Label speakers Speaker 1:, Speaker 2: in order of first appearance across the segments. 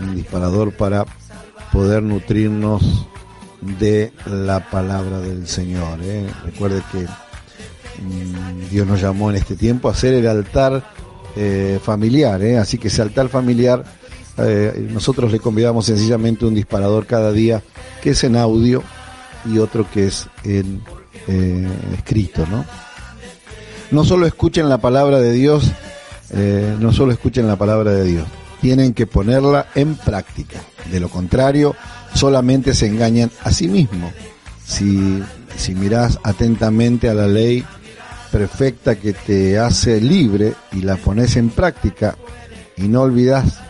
Speaker 1: Un disparador para poder nutrirnos de la palabra del Señor. ¿eh? Recuerde que mm, Dios nos llamó en este tiempo a hacer el altar eh, familiar, ¿eh? así que ese altar familiar nosotros le convidamos sencillamente un disparador cada día que es en audio y otro que es en escrito, ¿no? No solo escuchen la palabra de Dios, no solo escuchen la palabra de Dios, tienen que ponerla en práctica. De lo contrario, solamente se engañan a sí mismos. Si, si mirás atentamente a la ley perfecta que te hace libre y la pones en práctica y no olvidas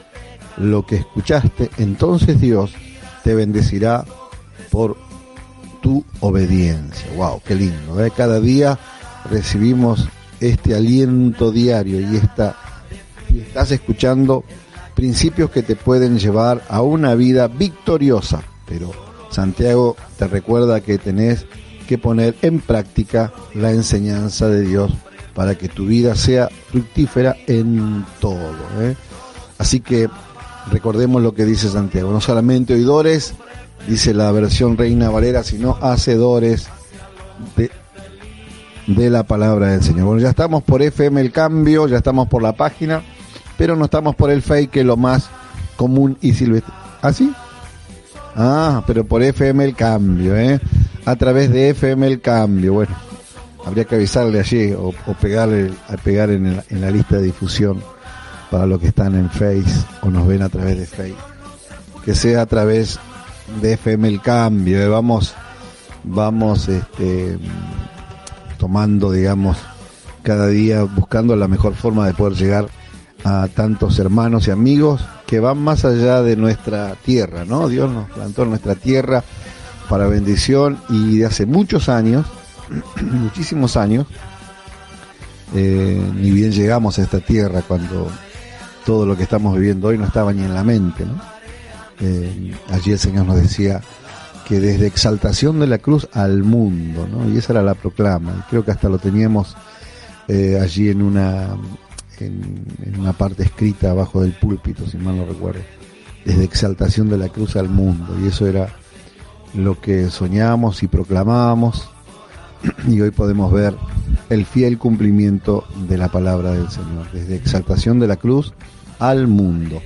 Speaker 1: lo que escuchaste, entonces Dios te bendecirá por tu obediencia. Wow, qué lindo. ¿eh? Cada día recibimos este aliento diario y esta y estás escuchando principios que te pueden llevar a una vida victoriosa. Pero Santiago te recuerda que tenés que poner en práctica la enseñanza de Dios para que tu vida sea fructífera en todo. ¿eh? Así que recordemos lo que dice Santiago, no solamente oidores, dice la versión Reina Valera, sino hacedores de, de la palabra del Señor. Bueno, ya estamos por FM El Cambio, ya estamos por la página, pero no estamos por el fake, que es lo más común y silvestre. ¿Ah, sí? Ah, pero por FM El Cambio, ¿eh? A través de FM El Cambio, bueno, habría que avisarle allí o, pegarle, a pegar en la lista de difusión para los que están en Face o nos ven a través de Face. Que sea a través de FM El Cambio, ¿eh? vamos, vamos, este, tomando, digamos, cada día buscando la mejor forma de poder llegar a tantos hermanos y amigos que van más allá de nuestra tierra, ¿no? Dios nos plantó en nuestra tierra para bendición y de hace muchos años, muchísimos años, eh, ni bien llegamos a esta tierra cuando todo lo que estamos viviendo hoy no estaba ni en la mente, ¿no? Eh, allí el Señor nos decía que desde exaltación de la cruz al mundo, ¿no? Y esa era la proclama. Y creo que hasta lo teníamos eh, allí en una en, una parte escrita abajo del púlpito, si mal no recuerdo. Desde exaltación de la cruz al mundo. Y eso era lo que soñábamos y proclamábamos. Y hoy podemos ver el fiel cumplimiento de la palabra del Señor. Desde exaltación de la cruz al mundo.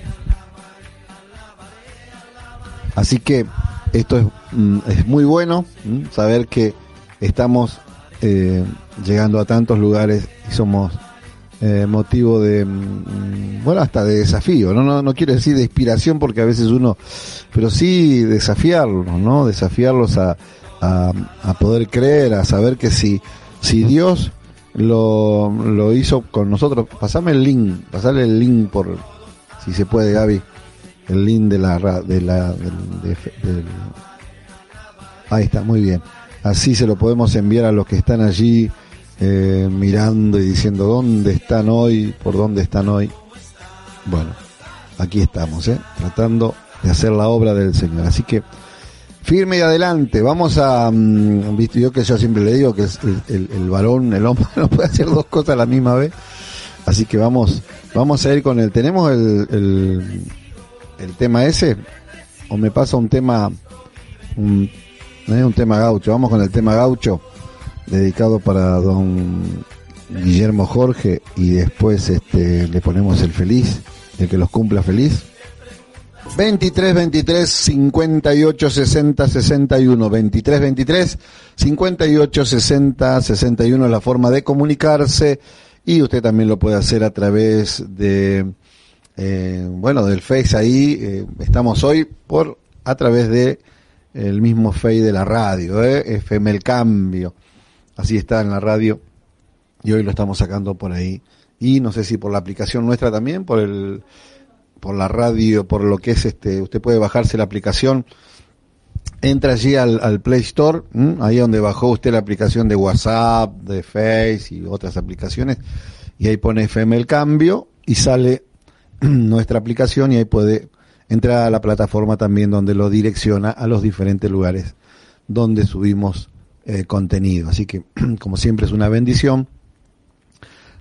Speaker 1: Así que esto es, mm, es muy bueno mm, saber que estamos eh, llegando a tantos lugares y somos eh, motivo de, mm, bueno, hasta de desafío, ¿no? No, no quiero decir de inspiración porque a veces uno, pero sí desafiarlos, ¿no? Desafiarlos a, a, a poder creer, a saber que si, si Dios lo, lo hizo con nosotros, pasame el link, pasarle el link por, si se puede, Gaby, el link de la, de la, de- del- ahí está, muy bien. Así se lo podemos enviar a los que están allí eh, mirando y diciendo dónde están hoy, por dónde están hoy. Bueno, aquí estamos, ¿eh? tratando de hacer la obra del Señor. Así que firme y adelante. Vamos a, mm, viste yo que yo siempre le digo que el, el- el varón, el hombre no puede hacer dos cosas a la misma vez. Así que vamos, vamos a ir con el, tenemos el, el, el tema ese, o me pasa un tema, un, eh, un tema gaucho. Vamos con el tema gaucho, dedicado para don Guillermo Jorge, y después este le ponemos el feliz, el que los cumpla feliz. 23 23 58 60 61 23 23 58 60 61 es la forma de comunicarse y usted también lo puede hacer a través de eh, bueno del Face ahí eh, estamos hoy por a través de mismo Face de la radio eh, FM el cambio así está en la radio. Y hoy lo estamos sacando por ahí. Y no sé si por la aplicación nuestra también por el por la radio, por lo que es este, usted puede bajarse la aplicación, entra allí al, Play Store, ahí donde bajó usted la aplicación de WhatsApp, de Face y otras aplicaciones, y ahí pone FM el cambio y sale nuestra aplicación y ahí puede entrar a la plataforma también donde lo direcciona a los diferentes lugares donde subimos eh, contenido. Así que, como siempre, es una bendición.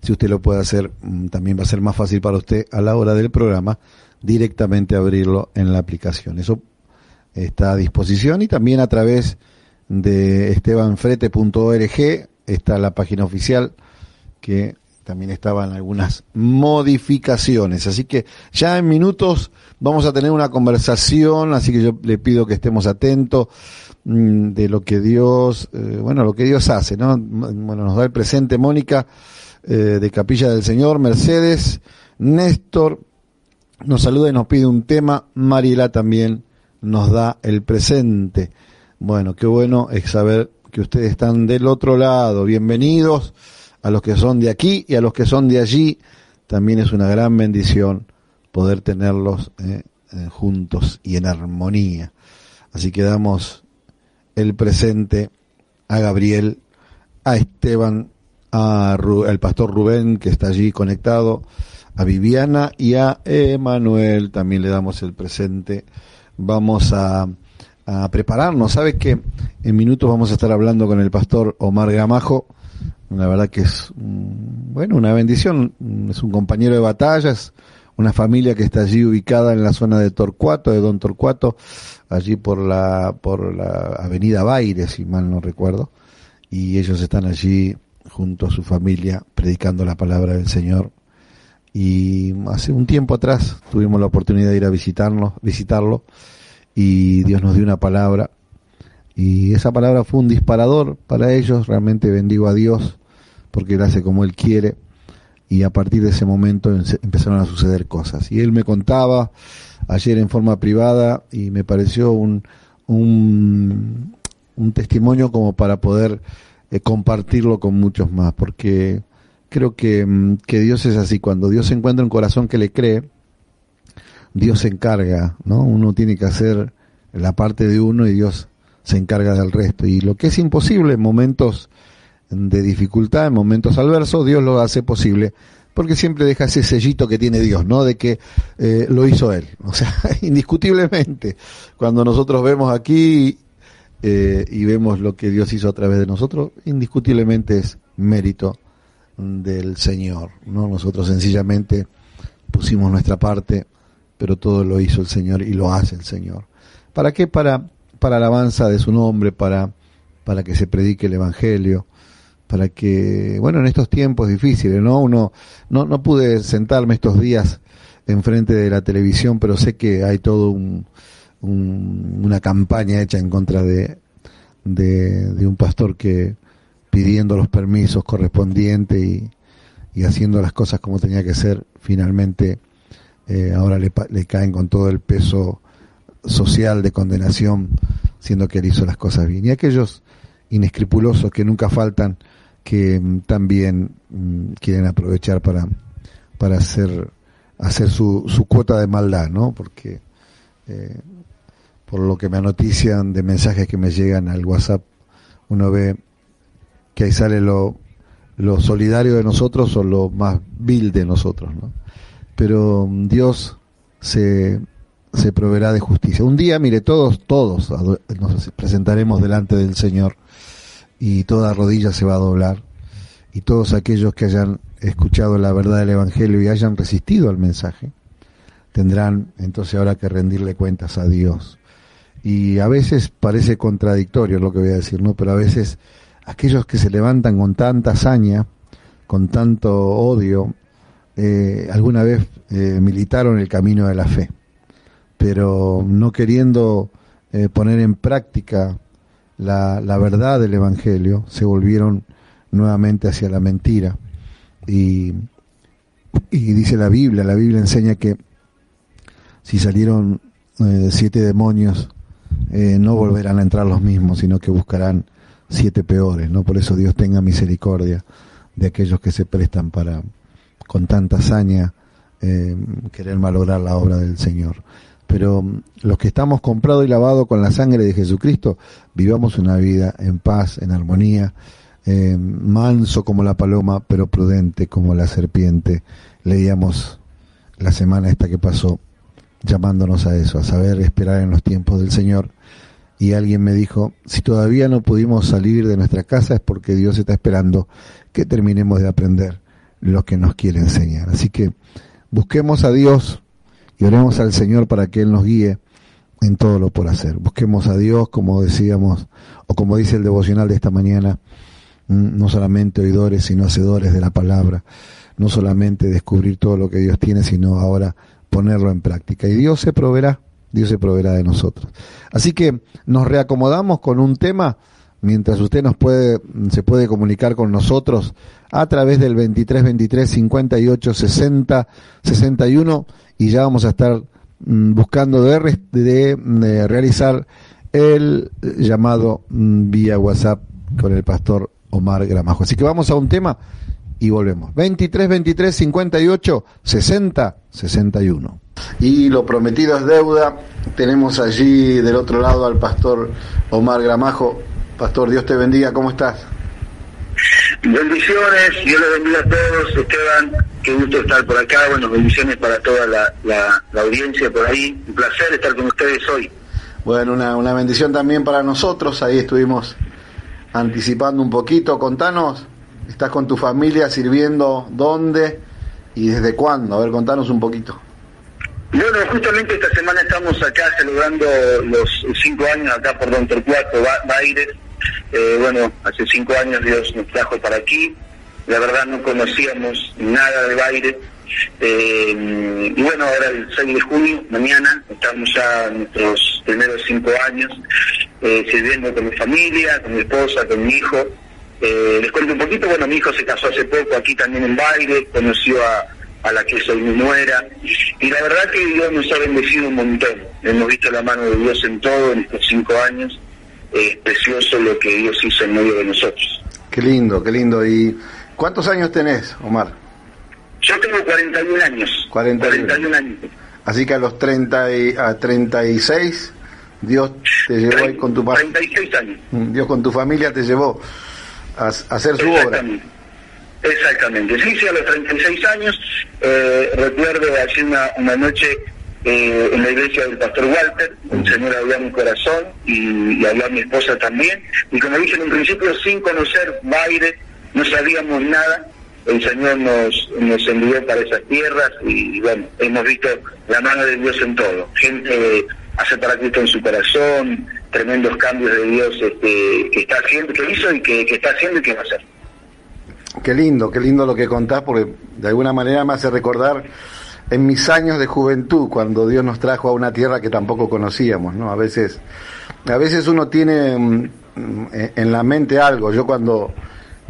Speaker 1: Si usted lo puede hacer, mm, también va a ser más fácil para usted a la hora del programa directamente abrirlo en la aplicación. Eso está a disposición y también a través de estebanfrete.org está la página oficial que también estaban algunas modificaciones. Así que ya en minutos vamos a tener una conversación, así que yo le pido que estemos atentos de lo que Dios, eh, bueno, lo que Dios hace, ¿no? Bueno, nos da el presente Mónica eh, de Capilla del Señor, Mercedes, Néstor nos saluda y nos pide un tema, Mariela también nos da el presente. Bueno, qué bueno es saber que ustedes están del otro lado. Bienvenidos a los que son de aquí y a los que son de allí. También es una gran bendición poder tenerlos eh, juntos y en armonía. Así que damos el presente a Gabriel, a Esteban, a el pastor Rubén que está allí conectado, a Viviana y a Emanuel también le damos el presente. Vamos a, a prepararnos. Sabes que en minutos vamos a estar hablando con el pastor Omar Gamajo la verdad que es, bueno, una bendición. Es un compañero de batallas, una familia que está allí ubicada en la zona de Torcuato, de Don Torcuato, allí por la, por la avenida Baire, si mal no recuerdo. Y ellos están allí junto a su familia predicando la palabra del Señor. Y hace un tiempo atrás tuvimos la oportunidad de ir a visitarlo, visitarlo y Dios nos dio una palabra y esa palabra fue un disparador para ellos, realmente bendigo a Dios porque Él hace como Él quiere y a partir de ese momento empezaron a suceder cosas. Y Él me contaba ayer en forma privada y me pareció un, un, testimonio como para poder eh, compartirlo con muchos más, porque creo que, mm, que Dios es así, cuando Dios encuentra un corazón que le cree, Dios se encarga, ¿no? Uno tiene que hacer la parte de uno y Dios se encarga del resto. Y lo que es imposible en momentos de dificultad, en momentos adversos, Dios lo hace posible, porque siempre deja ese sellito que tiene Dios, ¿no? De que eh, lo hizo Él. O sea, indiscutiblemente, cuando nosotros vemos aquí eh, y vemos lo que Dios hizo a través de nosotros, indiscutiblemente es mérito del Señor, ¿no? Nosotros sencillamente pusimos nuestra parte, pero todo lo hizo el Señor y lo hace el Señor. ¿Para qué? Para, para alabanza de su nombre, para, para que se predique el Evangelio, para que, bueno, en estos tiempos difíciles, ¿no? Uno, no, no pude sentarme estos días enfrente de la televisión, pero sé que hay todo un, una campaña hecha en contra de, de, un pastor que pidiendo los permisos correspondientes y, y haciendo las cosas como tenía que ser, finalmente eh, ahora le, le caen con todo el peso social de condenación, siendo que él hizo las cosas bien. Y aquellos inescrupulosos que nunca faltan, que mm, también mm, quieren aprovechar para, para hacer, hacer su, su cuota de maldad, ¿no? Porque eh, por lo que me anotician de mensajes que me llegan al WhatsApp, uno ve que ahí sale lo, lo solidario de nosotros o lo más vil de nosotros, ¿no? Pero mm, Dios se, se proveerá de justicia. Un día, mire, todos, todos nos presentaremos delante del Señor y toda rodilla se va a doblar y todos aquellos que hayan escuchado la verdad del Evangelio y hayan resistido al mensaje, tendrán entonces ahora que rendirle cuentas a Dios. Y a veces parece contradictorio lo que voy a decir, ¿no? Pero a veces aquellos que se levantan con tanta hazaña, con tanto odio, eh, alguna vez eh, militaron el camino de la fe, pero no queriendo eh, poner en práctica la, la verdad del Evangelio, se volvieron nuevamente hacia la mentira. Y, y dice la Biblia, la Biblia enseña que si salieron eh, siete demonios, eh, no volverán a entrar los mismos, sino que buscarán siete peores, ¿no? Por eso Dios tenga misericordia de aquellos que se prestan para, con tanta hazaña, eh, querer malograr la obra del Señor. Pero mm, los que estamos comprados y lavados con la sangre de Jesucristo, vivamos una vida en paz, en armonía, eh, manso como la paloma, pero prudente como la serpiente. Leíamos la semana esta que pasó, llamándonos a eso, a saber esperar en los tiempos del Señor. Y alguien me dijo, si todavía no pudimos salir de nuestra casa es porque Dios está esperando que terminemos de aprender lo que nos quiere enseñar. Así que busquemos a Dios y oremos al Señor para que Él nos guíe en todo lo por hacer. Busquemos a Dios, como decíamos, o como dice el devocional de esta mañana, mm, no solamente oidores, sino hacedores de la palabra, no solamente descubrir todo lo que Dios tiene, sino ahora ponerlo en práctica. Y Dios se proveerá, Dios se proveerá de nosotros. Así que nos reacomodamos con un tema mientras usted nos puede, se puede comunicar con nosotros a través del 23 23 58 60 61 y ya vamos a estar mm, buscando de, de, realizar el llamado mm, vía WhatsApp con el pastor Omar Gramajo. Así que vamos a un tema y volvemos. 23 23 58 60 61. Y lo prometido es deuda. Tenemos allí del otro lado al pastor Omar Gramajo. Pastor, Dios te bendiga, ¿cómo estás?
Speaker 2: Bendiciones, Dios les bendiga a todos, Esteban, qué gusto estar por acá, bueno, bendiciones para toda la, audiencia por ahí, un placer estar con ustedes hoy.
Speaker 1: Bueno, una, una bendición también para nosotros, ahí estuvimos anticipando un poquito, contanos, ¿estás con tu familia sirviendo dónde y desde cuándo? A ver, contanos un poquito.
Speaker 2: Bueno, justamente esta semana estamos acá celebrando los cinco años acá por Don Torcuato Baires, eh, bueno, hace cinco años Dios nos trajo para aquí. La verdad no conocíamos nada de baile. Eh, y bueno, ahora el 6 de junio, mañana, estamos ya nuestros primeros cinco años eh, sirviendo con mi familia, con mi esposa, con mi hijo. les cuento un poquito, bueno, mi hijo se casó hace poco aquí también en baile, conoció a, a la que soy mi nuera. Y la verdad que Dios nos ha bendecido un montón. Hemos visto la mano de Dios en todo en estos cinco años es precioso lo que Dios hizo en medio de nosotros.
Speaker 1: Qué lindo, qué lindo. ¿Y cuántos años tenés, Omar?
Speaker 2: Yo tengo 41 años.
Speaker 1: 41, años. Así que a los 30 y, a 36, Dios te llevó ahí con tu
Speaker 2: 36 años.
Speaker 1: Mm, Dios con tu familia te llevó a, hacer su obra.
Speaker 2: Exactamente. Sí, sí, a los 36 años. Eh, recuerdo hace una, una noche eh, en la iglesia del pastor Walter, el Señor habló a mi corazón y, habló a mi esposa también. Y como dije en un principio, sin conocer Baire, no sabíamos nada. El Señor nos, nos envió para esas tierras y bueno, hemos visto la mano de Dios en todo. Gente hace para Cristo en su corazón, tremendos cambios de Dios este, que está haciendo, que hizo y que, que está haciendo y que va a hacer.
Speaker 1: Qué lindo, qué lindo lo que contás, porque de alguna manera me hace recordar en mis años de juventud, cuando Dios nos trajo a una tierra que tampoco conocíamos, ¿no? A veces, a veces uno tiene mm, en la mente algo. Yo cuando,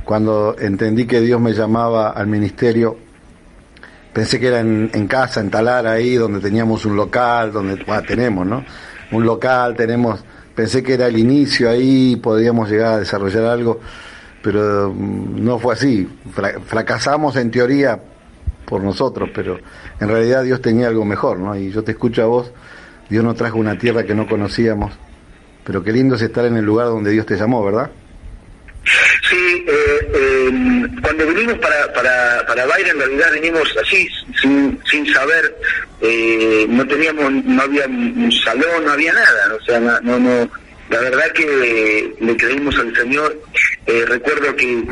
Speaker 1: cuando entendí que Dios me llamaba al ministerio, pensé que era en, casa, en Talar, ahí donde teníamos un local, donde tenemos, ¿no? Un local, tenemos, pensé que era el inicio ahí, podíamos llegar a desarrollar algo, pero mm, no fue así. Fracasamos en teoría por nosotros, pero en realidad Dios tenía algo mejor, ¿no? Y yo te escucho a vos, Dios nos trajo una tierra que no conocíamos, pero qué lindo es estar en el lugar donde Dios te llamó, ¿verdad?
Speaker 2: Sí, eh, em, cuando vinimos para, para, para en realidad vinimos así, sin, sin saber, eh, no teníamos, no había un salón, no había nada, o sea, no, no, la verdad que le creímos al Señor. Eh, recuerdo que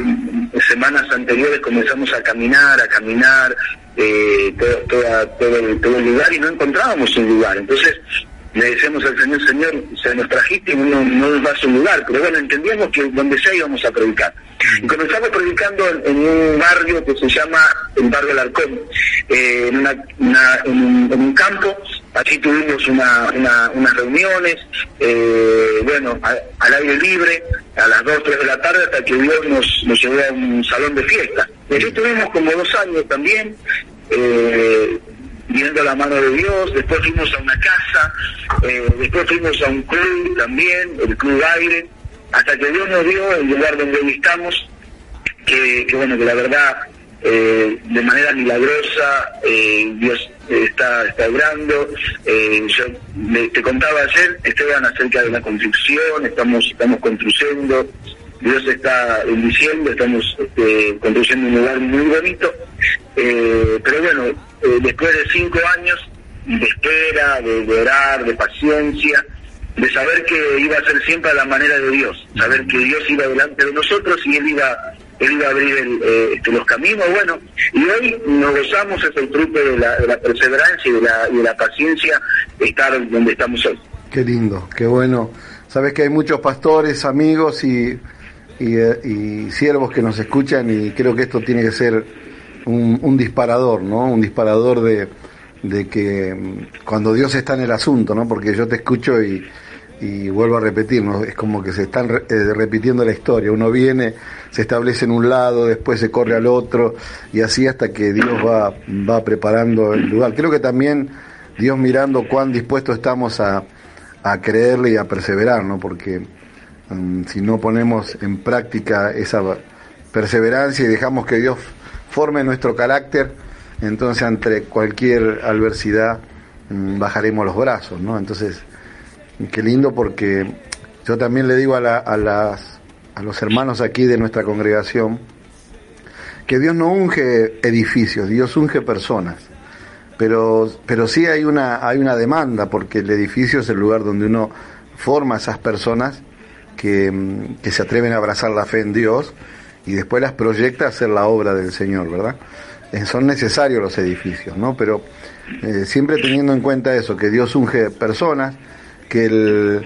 Speaker 2: semanas anteriores comenzamos a caminar, a caminar eh, todo, todo, el, todo el lugar y no encontrábamos un lugar. Entonces le decíamos al Señor, Señor, se nos trajiste y no, no nos das un lugar, pero bueno, entendíamos que donde sea íbamos a predicar. Y comenzamos predicando en, un barrio que se llama el barrio Alarcón, eh, en, un, campo, allí tuvimos una, unas reuniones, eh, bueno, al aire libre, a las 2, 3 de la tarde, hasta que Dios nos, nos llevó a un salón de fiesta. Y allí tuvimos como dos años también, eh, viendo la mano de Dios, después fuimos a una casa, eh, después fuimos a un club también, el Club Aire, hasta que Dios nos dio el lugar donde hoy estamos, que, bueno, que la verdad eh, de manera milagrosa, eh, Dios está, está obrando. Eh, yo te contaba ayer, Esteban, acerca de la construcción, estamos, estamos construyendo, Dios está bendiciendo, estamos este, construyendo un lugar muy bonito. pero bueno, después de cinco años de espera, de, de orar, de paciencia, de saber que iba a ser siempre a la manera de Dios, saber que Dios iba delante de nosotros y Él iba él iba a abrir eh, este, los caminos, bueno, y hoy nos gozamos, es el fruto de la, perseverancia y de la, de la paciencia estar donde estamos hoy.
Speaker 1: Qué lindo, qué bueno. Sabes que hay muchos pastores, amigos y, y, eh, siervos que nos escuchan y creo que esto tiene que ser un, disparador, ¿no? Un disparador de, de que mm, cuando Dios está en el asunto, ¿no? Porque yo te escucho y, y vuelvo a repetir, ¿no? es como que se están eh, repitiendo la historia. Uno viene, se establece en un lado, después se corre al otro, y así hasta que Dios va, va preparando el lugar. Creo que también Dios mirando cuán dispuestos estamos a, a creerle y a perseverar, ¿no? porque mm, si no ponemos en práctica esa perseverancia y dejamos que Dios forme nuestro carácter, entonces ante cualquier adversidad mm, bajaremos los brazos, ¿no? Entonces, qué lindo porque yo también le digo a, las, a los hermanos aquí de nuestra congregación que Dios no unge edificios, Dios unge personas. Pero, pero sí hay una, hay una demanda porque el edificio es el lugar donde uno forma a esas personas que, que se atreven a abrazar la fe en Dios y después las proyecta a hacer la obra del Señor, ¿verdad? Eh, son necesarios los edificios, ¿no? Pero eh, siempre teniendo en cuenta eso, que Dios unge personas, que el,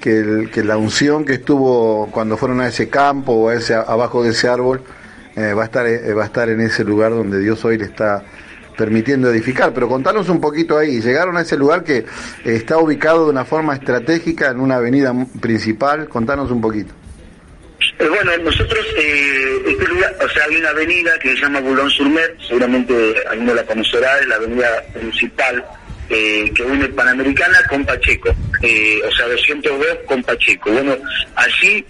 Speaker 1: que, la unción que estuvo cuando fueron a ese campo o a ese, abajo de ese árbol eh, va, a estar, va a estar en ese lugar donde Dios hoy le está permitiendo edificar. Pero contanos un poquito ahí, llegaron a ese lugar que está ubicado de una forma estratégica en una avenida principal, contanos un poquito.
Speaker 2: Eh, bueno, nosotros, eh, este lugar, o sea, hay una avenida que se llama Boulon Surmer, seguramente alguno la conocerá, es la avenida principal eh, que une Panamericana con Pacheco, o sea, 202 con Pacheco. Bueno, allí,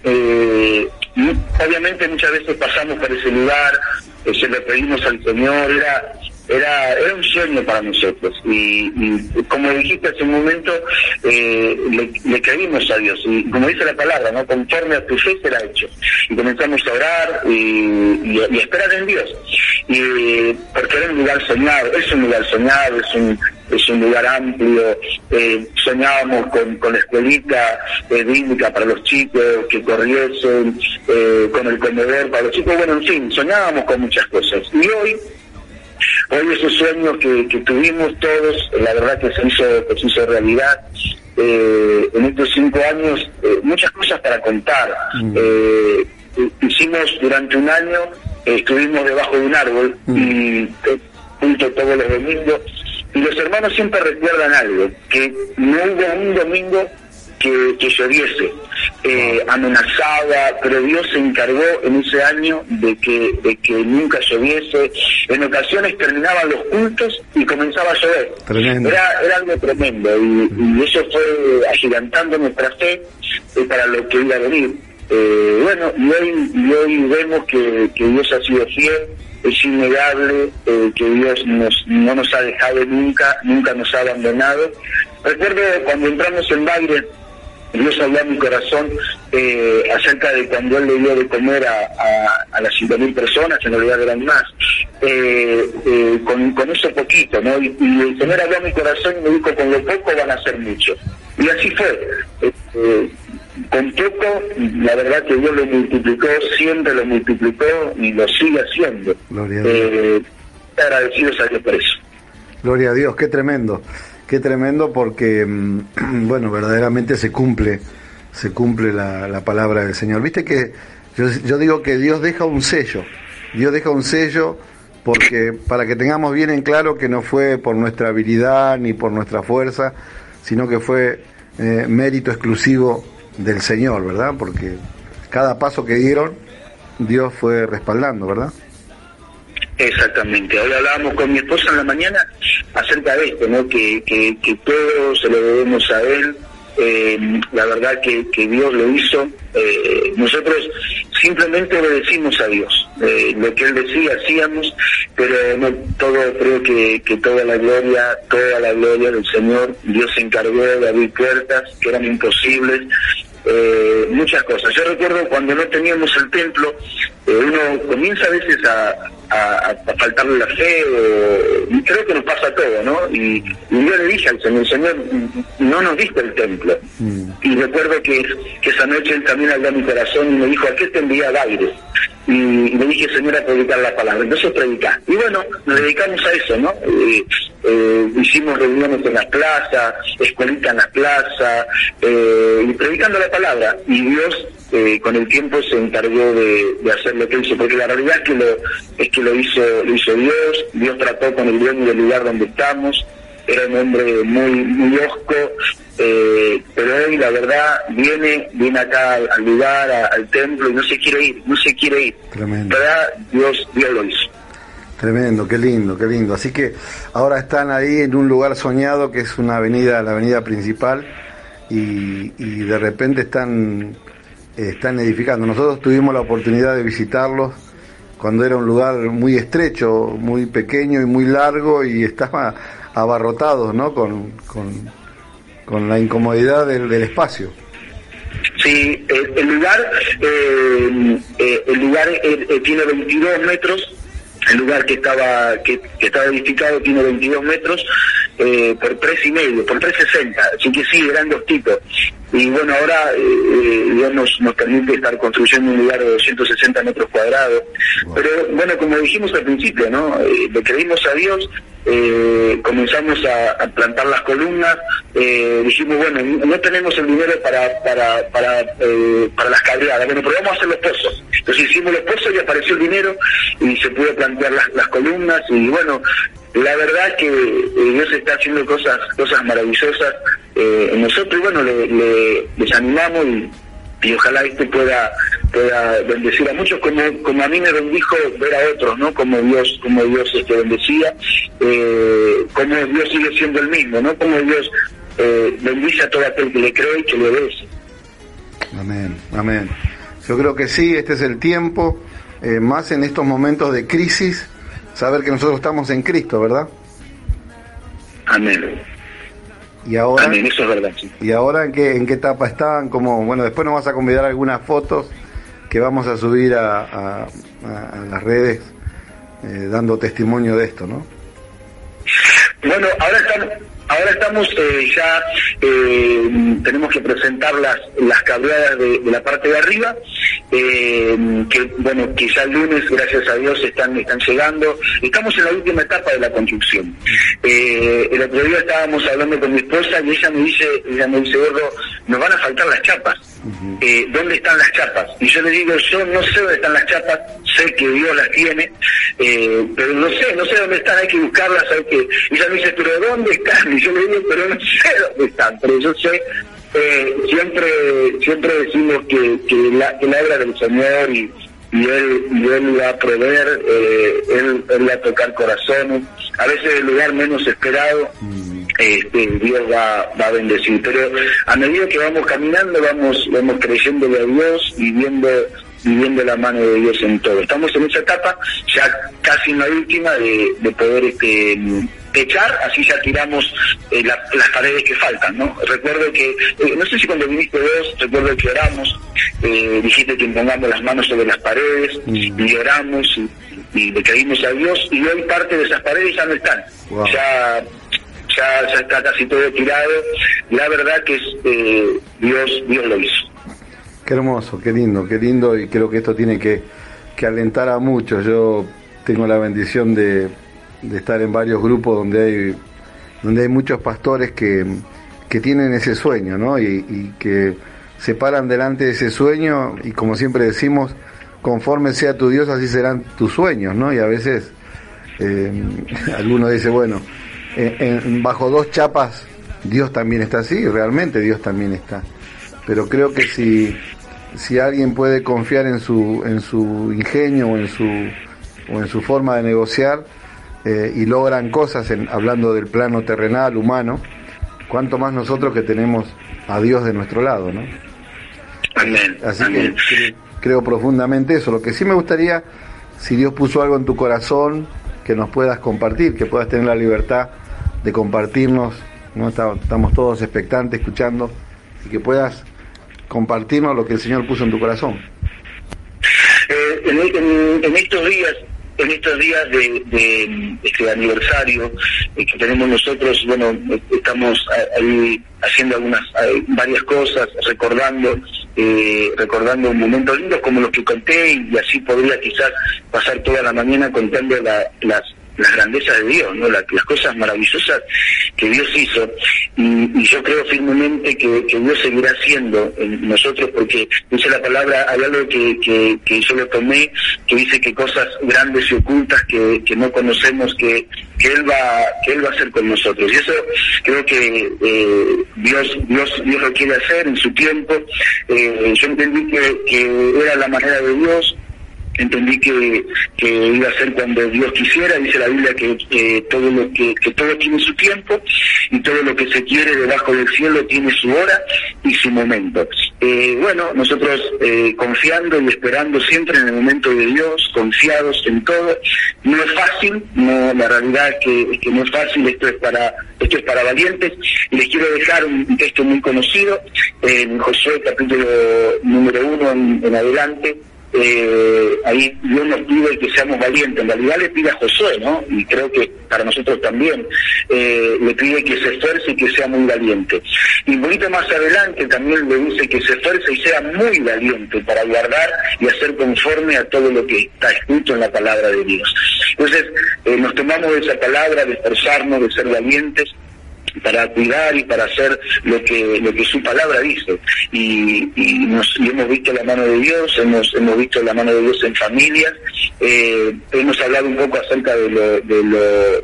Speaker 2: obviamente muchas veces pasamos por ese lugar, se le pedimos al Señor, era era, era un sueño para nosotros. Y, como dijiste hace un momento, eh, le, creímos a Dios. Y como dice la palabra, ¿no? conforme a tu fe será hecho. Y comenzamos a orar y, a esperar en Dios. Y, porque era un lugar soñado, es un lugar soñado, es un, es un lugar amplio. Eh, soñábamos con, con la escuelita eh, para los chicos, que corriesen, eh, con el comedor para los chicos. Bueno, en fin, soñábamos con muchas cosas. Y hoy Hoy ese sueño que, tuvimos todos, la verdad que se hizo, se hizo realidad. Eh, en estos cinco años, eh, muchas cosas para contar. Mm. Eh, hicimos durante un año, estuvimos debajo de un árbol mm. y junto todos los domingos. Y los hermanos siempre recuerdan algo, que no hubo un domingo que, que lloviese eh, amenazada, pero Dios se encargó en ese año de que, de que nunca lloviese. En ocasiones terminaban los cultos y comenzaba a llover. Era, era algo tremendo y, eso fue agigantando nuestra fe eh, para lo que iba a venir. Eh, bueno, y hoy, y hoy vemos que, que Dios ha sido fiel, es innegable eh, que Dios nos, no nos ha dejado nunca, nunca nos ha abandonado. Recuerdo cuando entramos en Bagre, Dios habló a mi corazón eh, acerca de cuando Él le dio de comer a, a, las 5.000 personas, en realidad eran más, eh, con, con eso poquito, ¿no? Y, el Señor habló a mi corazón y me dijo, con lo poco van a ser mucho. Y así fue. Con poco, la verdad que Dios lo multiplicó, siempre lo multiplicó y lo sigue haciendo. Gloria a Dios. agradecidos a Dios por eso.
Speaker 1: Gloria a Dios, qué tremendo. Qué tremendo porque, mm, bueno, verdaderamente se cumple, se cumple la, palabra del Señor. Viste que yo, digo que Dios deja un sello, Dios deja un sello porque para que tengamos bien en claro que no fue por nuestra habilidad ni por nuestra fuerza, sino que fue eh, mérito exclusivo del Señor, ¿verdad? Porque cada paso que dieron, Dios fue respaldando, ¿verdad?
Speaker 2: Exactamente. Hoy hablábamos con mi esposa en la mañana acerca de esto, ¿no? Que, que, que todo se lo debemos a Él. Eh, la verdad que, que, Dios lo hizo. Eh, nosotros simplemente obedecimos a Dios. eh, lo que él decía hacíamos, pero no todo, creo que, que toda la gloria, toda la gloria del Señor, Dios se encargó de abrir puertas que eran imposibles, eh, muchas cosas. Yo recuerdo cuando no teníamos el templo, eh, uno comienza a veces a, a, faltarle la fe, o, creo que nos pasa todo, ¿no? Y, yo le dije al Señor, Señor, no nos diste el templo. Mm. Y recuerdo que, que, esa noche él también habló a mi corazón y me dijo, ¿a qué te envía al aire? Y, le dije, Señor, a predicar la palabra. Entonces predicar. Y bueno, nos dedicamos a eso, ¿no? Eh, eh, hicimos reuniones en la plaza, escuelita en la plaza, eh, y predicando la palabra. Y Dios eh, con el tiempo se encargó de, hacer lo que hizo, porque la realidad es que lo, es que lo hizo, lo hizo Dios, Dios trató con el dueño del lugar donde estamos, era un hombre muy, muy osco, eh, pero hoy la verdad viene, viene acá al, lugar, al templo y no se quiere ir, no se quiere ir.
Speaker 1: Tremendo.
Speaker 2: ¿Verdad? Dios, Dios lo hizo.
Speaker 1: Tremendo, qué lindo, qué lindo. Así que ahora están ahí en un lugar soñado que es una avenida, la avenida principal, y, y de repente están, están edificando. Nosotros tuvimos la oportunidad de visitarlos cuando era un lugar muy estrecho, muy pequeño y muy largo y estaba abarrotado, ¿no? Con, con, la incomodidad del, espacio.
Speaker 2: Sí, el, lugar, eh, eh, el lugar eh, tiene 22 metros el lugar que estaba que, estaba edificado tiene 22 metros eh, por tres y medio, por 3,60, así que sí, eran dos tipos. Y bueno, ahora eh, eh, Dios nos, permite estar construyendo un lugar de 260 metros cuadrados. Pero bueno, como dijimos al principio, ¿no? le creímos a Dios eh, comenzamos a, plantar las columnas, eh, dijimos, bueno, no tenemos el dinero para para para, eh, para las cabreadas, bueno, pero vamos a hacer los pozos. Entonces hicimos los pozos y apareció el dinero y se pudo plantear las, las columnas y bueno, la verdad que Dios está haciendo cosas cosas maravillosas en nosotros y bueno, le, le, les animamos y y ojalá este pueda pueda bendecir a muchos como como a mí me bendijo ver a otros no como Dios como Dios este bendecía eh, como Dios sigue siendo el mismo no como Dios eh, bendice a todo aquel que le cree y que le obedece
Speaker 1: amén amén. Yo creo que sí este es el tiempo eh, más en estos momentos de crisis saber que nosotros estamos en Cristo verdad
Speaker 2: amén
Speaker 1: y ahora,
Speaker 2: eso es verdad.
Speaker 1: ¿Y ahora en qué, en qué etapa están? Como, bueno, después nos vas a convidar algunas fotos que vamos a subir a, las redes eh, dando testimonio de esto, ¿no?
Speaker 2: Bueno, ahora estamos, ahora estamos eh, ya, eh, tenemos que presentar las, las cabreadas de, de la parte de arriba eh, que bueno, quizá el lunes, gracias a Dios, están, están llegando. Estamos en la última etapa de la construcción. El otro día estábamos hablando con mi esposa y ella me dice, ella me dice, gordo, nos van a faltar las chapas. Eh, ¿Dónde están las chapas? Y yo le digo, yo no sé dónde están las chapas, sé que Dios las tiene, eh, pero no sé, no sé dónde están, hay que buscarlas, hay que... Y ella me dice, pero ¿dónde están? Y yo le digo, pero no sé dónde están, pero yo sé eh, siempre siempre decimos que, que, la, que la obra del Señor y, y él, y él va a proveer, eh, él, él, va a tocar corazones, a veces el lugar menos esperado, mm. este, Dios va, va a bendecir, pero a medida que vamos caminando vamos, vamos creyéndole a Dios y viendo viviendo la mano de Dios en todo. Estamos en esa etapa, ya casi en la última, de, de poder este, techar, así ya tiramos eh, las paredes que faltan, ¿no? Recuerdo que, eh, no sé si cuando viniste vos, recuerdo que oramos, eh, dijiste que pongamos las manos sobre las paredes, y oramos, y, le creímos a Dios, y hoy parte de esas paredes ya no están. Ya ya, ya está casi todo tirado. La verdad que es, Dios, Dios lo hizo.
Speaker 1: Qué hermoso, qué lindo, qué lindo y creo que esto tiene que, que alentar a muchos. Yo tengo la bendición de, estar en varios grupos donde hay, donde hay muchos pastores que, que tienen ese sueño, ¿no? Y, que se paran delante de ese sueño y como siempre decimos, conforme sea tu Dios, así serán tus sueños, ¿no? Y a veces eh, alguno dice, bueno, bajo dos chapas Dios también está así, realmente Dios también está pero creo que si, si alguien puede confiar en su, en su ingenio o en su, o en su forma de negociar eh, y logran cosas en, hablando del plano terrenal, humano, cuanto más nosotros que tenemos a Dios de nuestro lado, ¿no?
Speaker 2: Amén.
Speaker 1: Así que creo, profundamente eso. Lo que sí me gustaría si Dios puso algo en tu corazón, que nos puedas compartir, que puedas tener la libertad de compartirnos. ¿no? Estamos todos expectantes, escuchando, y que puedas compartirnos lo que el Señor puso en tu corazón.
Speaker 2: Eh, en, en, estos días en estos días de, este aniversario eh, que tenemos nosotros, bueno, estamos ahí haciendo algunas, varias cosas, recordando, eh, recordando momentos lindos como los que conté y así podría quizás pasar toda la mañana contando las las grandezas de Dios, ¿no? las cosas maravillosas que Dios hizo. Y, yo creo firmemente que, Dios seguirá haciendo en nosotros, porque dice la palabra, hay algo que, que, yo lo tomé, que dice que cosas grandes y ocultas que, no conocemos, que, que Él va que Él va a hacer con nosotros. Y eso creo que eh, Dios, Dios, Dios lo quiere hacer en su tiempo. Eh, yo entendí que era la manera de Dios entendí que, iba a ser cuando Dios quisiera, dice la Biblia que, todo lo que, todo tiene su tiempo y todo lo que se quiere debajo del cielo tiene su hora y su momento. Eh, bueno, nosotros eh, confiando y esperando siempre en el momento de Dios, confiados en todo, no es fácil, no, la realidad es que, que no es fácil, esto es para esto es para valientes les quiero dejar un texto muy conocido en Josué capítulo número uno en adelante eh, ahí Dios nos pide que seamos valientes. En realidad le pide a Josué, ¿no? Y creo que para nosotros también, eh, le pide que se esfuerce y que sea muy valiente. Y un poquito más adelante también le dice que se esfuerce y sea muy valiente para guardar y hacer conforme a todo lo que está escrito en la palabra de Dios. Entonces, eh, nos tomamos esa palabra, de esforzarnos, de ser valientes, para cuidar y para hacer lo que lo que su palabra dice y, nos, hemos visto la mano de Dios hemos hemos visto la mano de Dios en familias eh, hemos hablado un poco acerca de lo de lo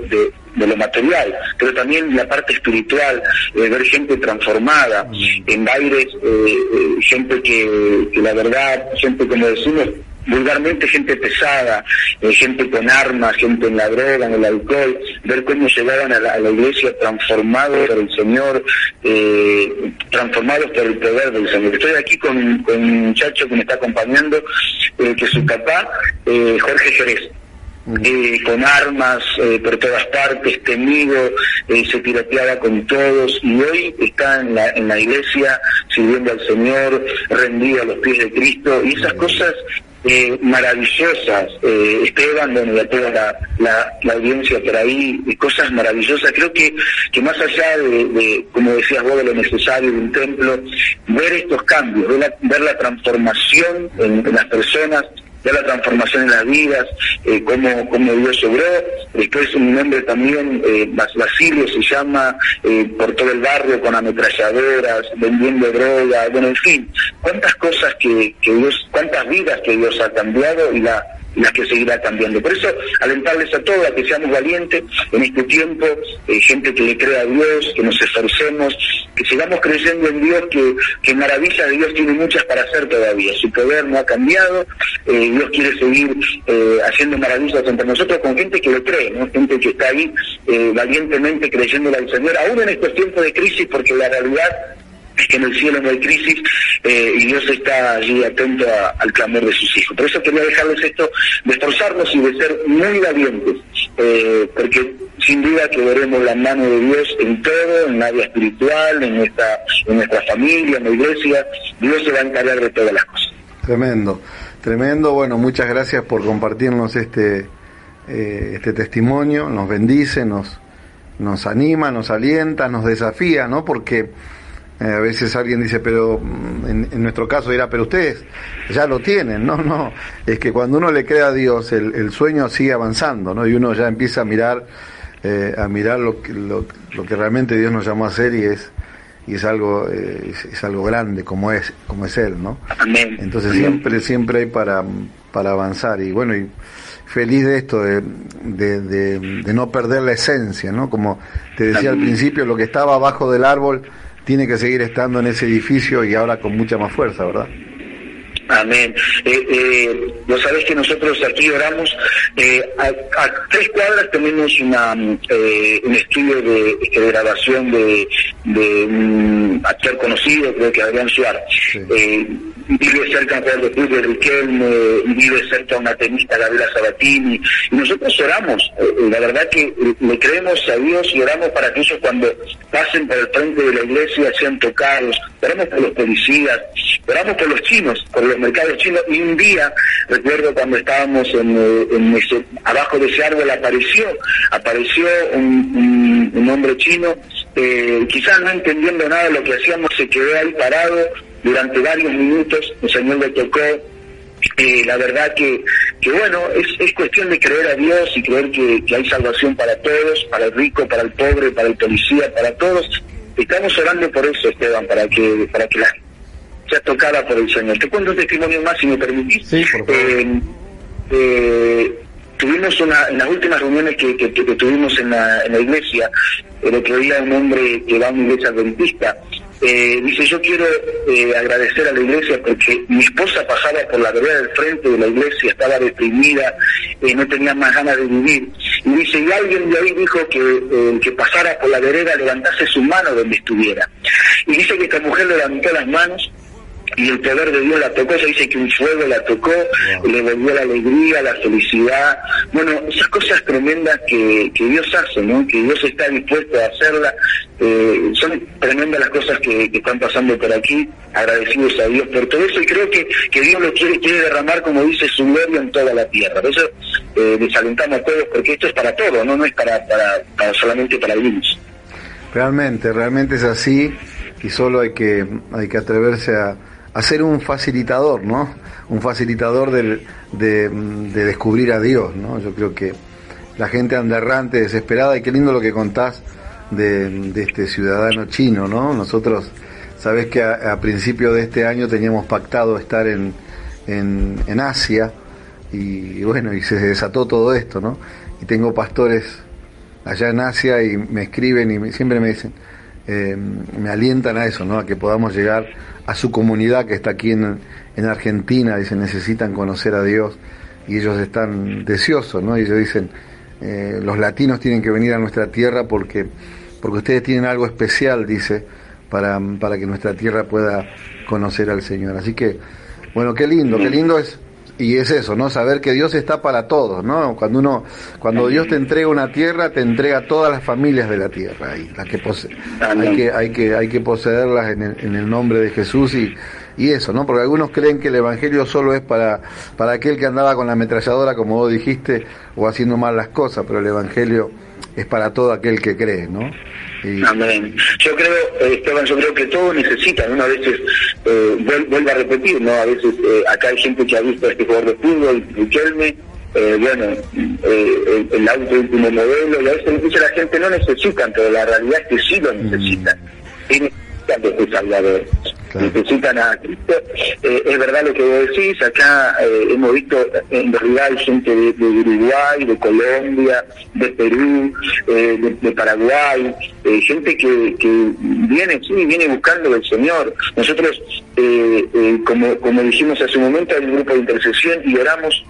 Speaker 2: de, lo material, pero también la parte espiritual, eh, ver gente transformada, mm. en bailes, eh, gente que, que la verdad, gente como decimos, vulgarmente gente pesada, eh, gente con armas, gente en la droga, en el alcohol, ver cómo llegaban a la, iglesia transformados por el Señor, eh, transformados por el poder del Señor. Estoy aquí con, un muchacho que me está acompañando, eh, que es su papá, Jorge Jerez. con armas por todas partes, temido, se tiroteaba con todos y hoy está en la, en la iglesia sirviendo al Señor, rendido a los pies de Cristo y esas cosas eh, maravillosas, eh, Esteban, bueno, y toda la, la, audiencia por ahí, cosas maravillosas. Creo que, que más allá de, como decías vos, de lo necesario de un templo, ver estos cambios, la, ver la transformación en las personas, la transformación en las vidas, eh, cómo, cómo, Dios obró. Después un nombre también, eh, Basilio se llama, eh, por todo el barrio con ametralladoras, vendiendo droga, bueno, en fin, cuántas cosas que, que Dios, cuántas vidas que Dios ha cambiado y la la que seguirá cambiando. Por eso, alentarles a todos a que seamos valientes en este tiempo, eh, gente que le crea a Dios, que nos esforcemos, que sigamos creyendo en Dios, que, que maravillas de Dios tiene muchas para hacer todavía. Su poder no ha cambiado, eh, Dios quiere seguir eh, haciendo maravillas entre nosotros con gente que lo cree, ¿no? gente que está ahí valientemente creyendo al Señor, aún en estos tiempos de crisis, porque la realidad es que en el cielo no hay crisis eh, y Dios está allí atento al clamor de sus hijos. Por eso quería dejarles esto, de esforzarnos y de ser muy valientes, eh, porque sin duda que veremos la mano de Dios en todo, en la vida espiritual, en nuestra, en nuestra familia, en la iglesia. Dios se va a encargar de todas las cosas.
Speaker 1: Tremendo, tremendo. Bueno, muchas gracias por compartirnos este, eh, este testimonio. Nos bendice, nos, nos anima, nos alienta, nos desafía, ¿no? Porque a veces alguien dice, pero mm, en, nuestro caso era, pero ustedes ya lo tienen, no, no, es que cuando uno le cree a Dios, el, sueño sigue avanzando, ¿no? Y uno ya empieza a mirar, eh, a mirar lo que, lo, que realmente Dios nos llamó a hacer y es, y es algo, eh, es, algo grande como es, como es Él, ¿no? Entonces siempre, siempre hay para, para avanzar y bueno, y feliz de esto, de, de, de no perder la esencia, ¿no? Como te decía al principio, lo que estaba abajo del árbol, tiene que seguir estando en ese edificio y ahora con mucha más fuerza, ¿verdad?
Speaker 2: Amén. Eh, eh, vos sabés que nosotros aquí oramos, eh, a, tres cuadras tenemos una, eh, un estudio de, grabación de, de un actor conocido creo que Adrián Suárez. Eh, vive cerca de de fútbol Riquelme, vive cerca una tenista Gabriela Sabatini, y nosotros oramos, eh, la verdad que le creemos a Dios y oramos para que ellos cuando pasen por el frente de la iglesia sean tocados, oramos por los policías, oramos por los chinos, por los mercados chinos, y un día, recuerdo cuando estábamos en, abajo de ese árbol apareció, apareció un, un hombre chino, eh, quizás no entendiendo nada de lo que hacíamos, se quedó ahí parado durante varios minutos, el Señor le tocó. Eh, la verdad que, que bueno, es, es cuestión de creer a Dios y creer que, hay salvación para todos, para el rico, para el pobre, para el policía, para todos. Estamos orando por eso, Esteban, para que, para que la sea tocada por el Señor. Te cuento un testimonio más, si me permitís.
Speaker 1: Sí, por favor.
Speaker 2: Eh, tuvimos una, en las últimas reuniones que, que, tuvimos en la, en la, iglesia, el otro día un hombre que va a una iglesia adventista, eh, dice, yo quiero eh, agradecer a la iglesia porque mi esposa pasaba por la vereda del frente de la iglesia, estaba deprimida, eh, no tenía más ganas de vivir. Y dice, y alguien de ahí dijo que el que pasara por la vereda levantase su mano donde estuviera. Y dice que esta mujer levantó las manos y el poder de Dios la tocó, se dice que un fuego la tocó, le volvió la alegría, la felicidad, bueno, esas cosas tremendas que, que Dios hace, ¿no? que Dios está dispuesto a hacerla, eh, son tremendas las cosas que, están pasando por aquí, agradecidos a Dios por todo eso y creo que, que Dios lo quiere, quiere derramar, como dice, su gloria en toda la tierra. Por eso eh, desalentamos a todos, porque esto es para todos, no, no es para, para, para solamente para algunos.
Speaker 1: Realmente, realmente es así y solo hay que, hay que atreverse a hacer un facilitador, ¿no? Un facilitador de, descubrir a Dios, ¿no? Yo creo que la gente anda errante, desesperada, y qué lindo lo que contás de, este ciudadano chino, ¿no? Nosotros, sabes que a, principio de este año teníamos pactado estar en, en, Asia, y bueno, y se desató todo esto, ¿no? Y tengo pastores allá en Asia y me escriben y siempre me dicen, eh, me alientan a eso, ¿no? A que podamos llegar a su comunidad que está aquí en, en Argentina, dicen, necesitan conocer a Dios y ellos están deseosos, ¿no? Y ellos dicen, eh, los latinos tienen que venir a nuestra tierra porque, porque ustedes tienen algo especial, dice, para, para que nuestra tierra pueda conocer al Señor. Así que, bueno, qué lindo, qué lindo es y es eso, ¿no? Saber que Dios está para todos, ¿no? Cuando uno, cuando Dios te entrega una tierra, te entrega todas las familias de la tierra, y las que hay que, hay que, hay que poseerlas en el, en el nombre de Jesús y, y eso, ¿no? Porque algunos creen que el evangelio solo es para, para aquel que andaba con la ametralladora, como vos dijiste, o haciendo mal las cosas, pero el evangelio es para todo aquel que cree, ¿no?
Speaker 2: Amén. Yo creo, eh, Esteban, yo creo que todos necesitan, ¿no? A veces, eh, vuelvo a repetir, ¿no? A veces eh, acá hay gente que ha visto a este jugador de fútbol, Riquelme, eh, bueno, eh, el, auto último modelo, y a veces dice la gente no necesitan, pero la realidad es que sí lo necesitan. Y necesitan de este Salvador necesitan a. Eh, es verdad lo que vos decís, acá eh, hemos visto en realidad gente de, Uruguay, de Colombia, de Perú, eh, de, Paraguay, gente que, viene, sí, viene buscando del Señor. Nosotros, como, como dijimos hace un momento, hay un grupo de intercesión y oramos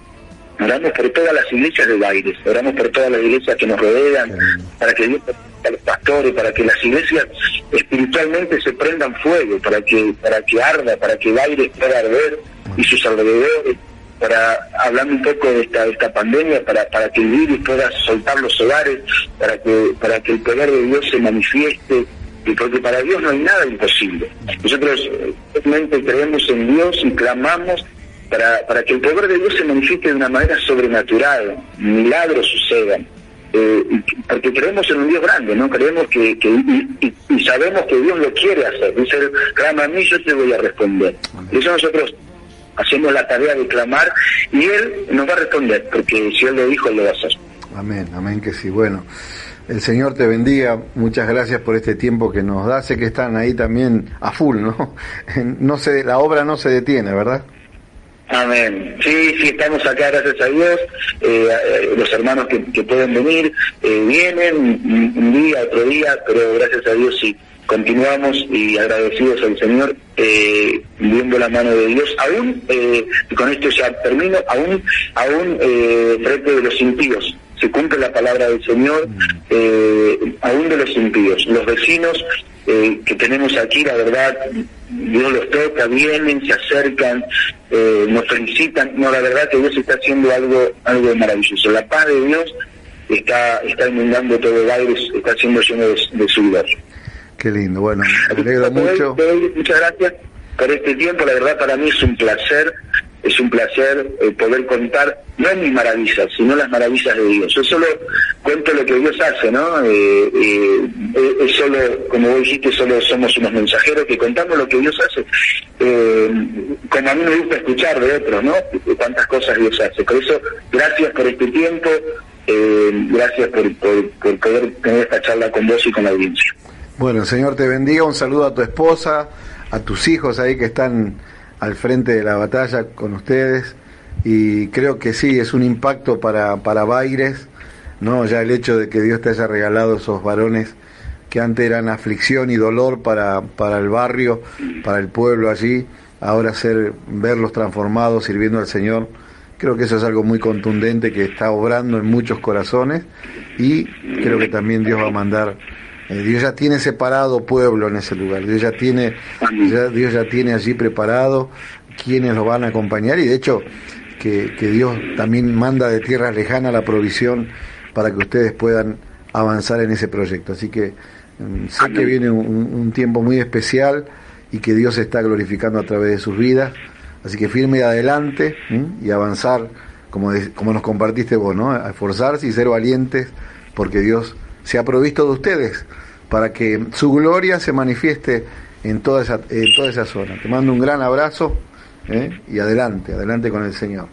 Speaker 2: oramos por todas las iglesias de Baires, oramos por todas las iglesias que nos rodean, para que Dios a los pastores, para que las iglesias espiritualmente se prendan fuego, para que, para que arda, para que Baires pueda arder y sus alrededores, para hablando un poco de esta, esta pandemia, para, para que el virus pueda soltar los hogares, para que, para que el poder de Dios se manifieste, y porque para Dios no hay nada imposible. Nosotros eh, realmente creemos en Dios y clamamos para, para que el poder de Dios se manifieste de una manera sobrenatural, milagros sucedan. Eh, porque creemos en un Dios grande, ¿no? Creemos que, que y, sabemos que Dios lo quiere hacer. Dice, clama a mí, yo te voy a responder. Y eso nosotros hacemos la tarea de clamar y Él nos va a responder, porque si Él lo dijo, Él lo va a hacer.
Speaker 1: Amén, amén que sí. Bueno, el Señor te bendiga. Muchas gracias por este tiempo que nos da. Sé que están ahí también a full, ¿no? no se, la obra no se detiene, ¿verdad?
Speaker 2: Amén. Sí, sí, estamos acá, gracias a Dios. Eh, eh, los hermanos que, pueden venir eh, vienen un, día, otro día, pero gracias a Dios sí, continuamos y agradecidos al Señor, viendo la mano de Dios, aún, y con esto ya termino, aún, aún frente de los impíos. Se cumple la palabra del Señor, eh, aún de los impíos. Los vecinos eh, que tenemos aquí, la verdad, Dios los toca, vienen, se acercan, eh, nos felicitan. No, la verdad que Dios está haciendo algo, algo maravilloso. La paz de Dios está, está inundando todo el aire, está haciendo lleno de, de su vida.
Speaker 1: Qué lindo, bueno, me alegro mucho.
Speaker 2: muchas gracias por este tiempo, la verdad para mí es un placer, es un placer eh, poder contar, no mis maravillas, sino las maravillas de Dios. Yo solo cuento lo que Dios hace, ¿no? Eh, eh, es solo, como vos dijiste, solo somos unos mensajeros que contamos lo que Dios hace, como a mí me gusta escuchar de otros, ¿no? Cuántas cosas Dios hace. Por eso, gracias por este tiempo, gracias por, por, por poder tener esta charla con vos y con la audiencia.
Speaker 1: Bueno, Señor te bendiga, un saludo a tu esposa, a tus hijos ahí que están al frente de la batalla con ustedes y creo que sí, es un impacto para, para Baires, ¿no? ya el hecho de que Dios te haya regalado esos varones que antes eran aflicción y dolor para, para el barrio, para el pueblo allí, ahora ser, verlos transformados, sirviendo al Señor, creo que eso es algo muy contundente que está obrando en muchos corazones y creo que también Dios va a mandar eh, Dios ya tiene separado pueblo en ese lugar, Dios ya tiene, Dios ya tiene allí preparado quienes lo van a acompañar y de hecho que, Dios también manda de tierra lejana la provisión para que ustedes puedan avanzar en ese proyecto. Así que mm, sé que viene un, tiempo muy especial y que Dios se está glorificando a través de sus vidas. Así que firme adelante y avanzar, como, como nos compartiste vos, ¿no? A esforzarse y ser valientes porque Dios se ha provisto de ustedes para que su gloria se manifieste en toda esa, en toda esa zona. Te mando un gran abrazo ¿eh? y adelante, adelante con el Señor.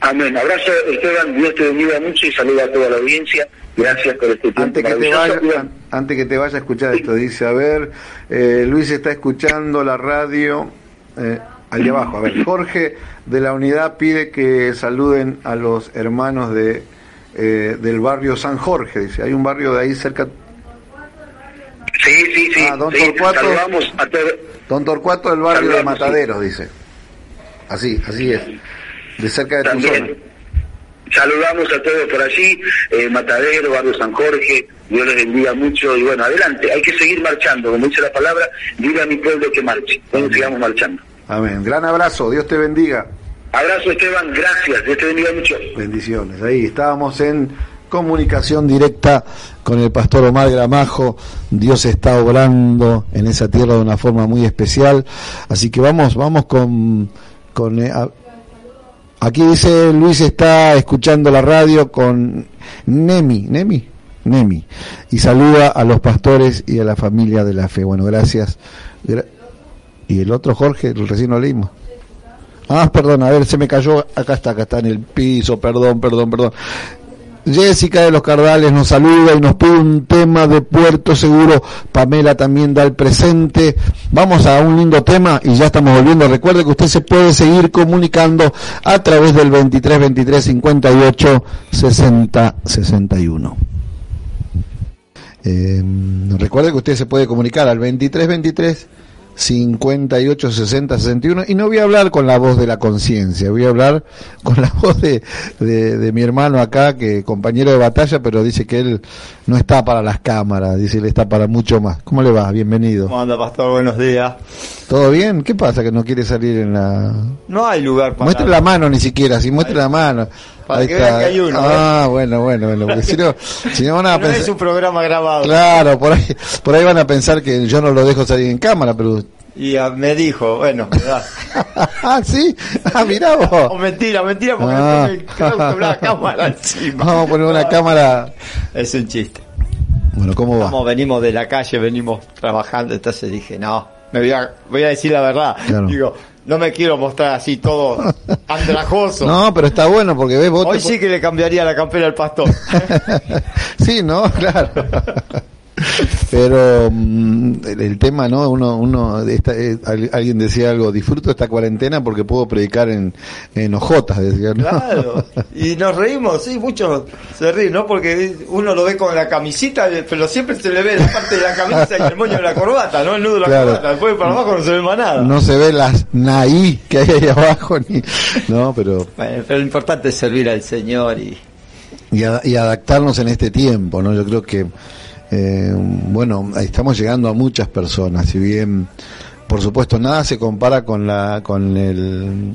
Speaker 2: Amén. Abrazo, Esteban. Dios te bendiga mucho y saluda a toda la audiencia. Gracias por este tiempo.
Speaker 1: Antes que te vaya, antes que te vaya a escuchar esto, dice, a ver, eh, Luis está escuchando la radio. Eh, allá abajo, a ver, Jorge de la unidad pide que saluden a los hermanos de eh, del barrio San Jorge, dice. Hay un barrio de ahí cerca.
Speaker 2: Sí, sí, sí.
Speaker 1: Ah, Don Torcuato. Don Torcuato del barrio de Mataderos, dice. Así, así es. De cerca de tu zona.
Speaker 2: Saludamos a todos por allí, eh, Matadero, Barrio San Jorge, Dios les bendiga mucho y bueno, adelante, hay que seguir marchando, como dice la palabra, diga a mi pueblo que marche, bueno, sigamos marchando.
Speaker 1: Amén, gran abrazo, Dios te bendiga.
Speaker 2: Abrazo Esteban, gracias, Dios te bendiga mucho.
Speaker 1: Bendiciones, ahí estábamos en comunicación directa con el pastor Omar Gramajo. Dios está obrando en esa tierra de una forma muy especial. Así que vamos, vamos con, con eh, aquí dice Luis está escuchando la radio con Nemi, Nemi, Nemi, y saluda a los pastores y a la familia de la fe. Bueno, gracias. Y el otro Jorge, recién lo leímos. Ah, perdón, a ver, se me cayó. Acá está, acá está en el piso. Perdón, perdón, perdón. Jessica de los Cardales nos saluda y nos pide un tema de Puerto Seguro. Pamela también da el presente. Vamos a un lindo tema y ya estamos volviendo. Recuerde que usted se puede seguir comunicando a través del 23 23 58 60 61. recuerde que usted se puede comunicar al 23 23 58 60 61 y no voy a hablar con la voz de la conciencia, voy a hablar con la voz de, de, mi hermano acá, que compañero de batalla, pero dice que él no está para las cámaras, dice él está para mucho más. ¿Cómo le va? Bienvenido.
Speaker 3: ¿Cómo anda, pastor? Buenos días.
Speaker 1: ¿Todo bien? ¿Qué pasa que no quiere salir en la...
Speaker 3: No hay lugar
Speaker 1: para... Muestre la mano ni siquiera, si muestre la mano.
Speaker 3: Para que vean que hay uno.
Speaker 1: Ah, bueno, bueno, bueno. Porque si no, si no van a pensar.
Speaker 3: es un programa grabado.
Speaker 1: Claro, por ahí, por ahí van a pensar que yo no lo dejo salir en cámara, pero.
Speaker 3: Y me dijo, bueno, ¿verdad?
Speaker 1: ah, sí. Ah, mirá vos.
Speaker 3: Mentira, mentira, porque ah. me una cámara encima.
Speaker 1: Vamos a poner una cámara.
Speaker 3: Es un chiste.
Speaker 1: Bueno, ¿cómo va?
Speaker 3: Vamos, venimos de la calle, venimos trabajando, entonces dije, no, me voy a, voy a decir la verdad. Digo, no me quiero mostrar así todo andrajoso.
Speaker 1: No, pero está bueno porque ves vos.
Speaker 3: Hoy sí que le cambiaría la campera al pastor.
Speaker 1: sí, ¿no? Claro. Pero mm, el, tema, ¿no? Uno, uno, eh, alguien decía algo, disfruto esta cuarentena porque puedo predicar en, en ojotas, decía.
Speaker 3: Claro, y nos reímos, sí, muchos se ríen, ¿no? Porque uno lo ve con la camisita, pero siempre se le ve la parte de la camisa y el moño de la corbata, ¿no? El nudo de la corbata, después para abajo no se ve más nada.
Speaker 1: No se ve las naí que hay ahí abajo, ni, no, pero...
Speaker 3: pero lo importante es servir al Señor y
Speaker 1: y, adaptarnos en este tiempo, ¿no? Yo creo que, eh, bueno, estamos llegando a muchas personas, si bien, por supuesto, nada se compara con la, con el,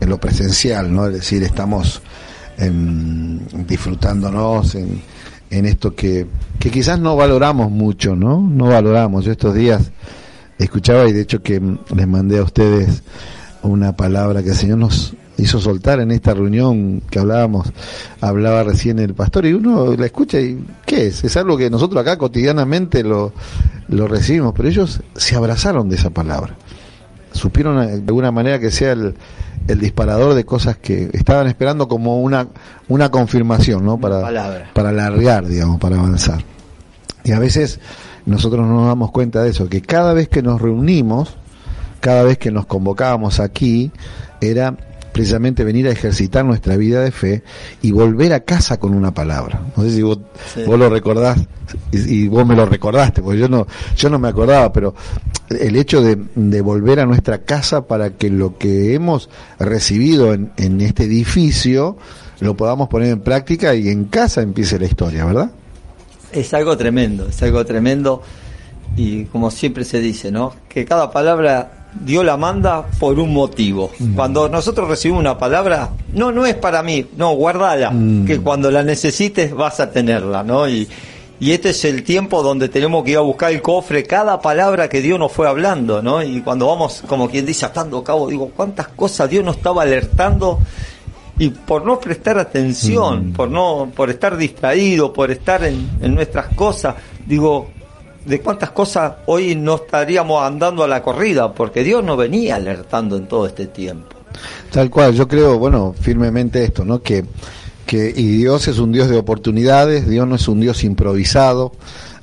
Speaker 1: en lo presencial, ¿no? Es decir, estamos em, disfrutándonos en, en esto que, que quizás no valoramos mucho, ¿no? No valoramos. Yo estos días escuchaba y de hecho que les mandé a ustedes una palabra que el Señor nos hizo soltar en esta reunión que hablábamos, hablaba recién el pastor y uno la escucha y ¿qué es? Es algo que nosotros acá cotidianamente lo, lo recibimos, pero ellos se abrazaron de esa palabra. Supieron de alguna manera que sea el, el disparador de cosas que estaban esperando como una, una confirmación, ¿no? Para, para alargar, digamos, para avanzar. Y a veces nosotros no nos damos cuenta de eso, que cada vez que nos reunimos, cada vez que nos convocábamos aquí, era precisamente venir a ejercitar nuestra vida de fe y volver a casa con una palabra. No sé si vos, vos lo recordás y, vos me lo recordaste, porque yo no, yo no me acordaba, pero el hecho de, de volver a nuestra casa para que lo que hemos recibido en, en este edificio lo podamos poner en práctica y en casa empiece la historia, ¿verdad?
Speaker 3: Es algo tremendo, es algo tremendo y como siempre se dice, ¿no? Que cada palabra Dios la manda por un motivo. Mm. Cuando nosotros recibimos una palabra, no, no es para mí, no, guardala, mm. que cuando la necesites vas a tenerla, ¿no? Y, y este es el tiempo donde tenemos que ir a buscar el cofre, cada palabra que Dios nos fue hablando, ¿no? Y cuando vamos, como quien dice, atando cabo, digo, cuántas cosas Dios nos estaba alertando y por no prestar atención, mm. por no, por estar distraído, por estar en, en nuestras cosas, digo, de cuántas cosas hoy no estaríamos andando a la corrida, porque Dios nos venía alertando en todo este tiempo.
Speaker 1: Tal cual, yo creo, bueno, firmemente esto, ¿no? Que, que y Dios es un Dios de oportunidades, Dios no es un Dios improvisado,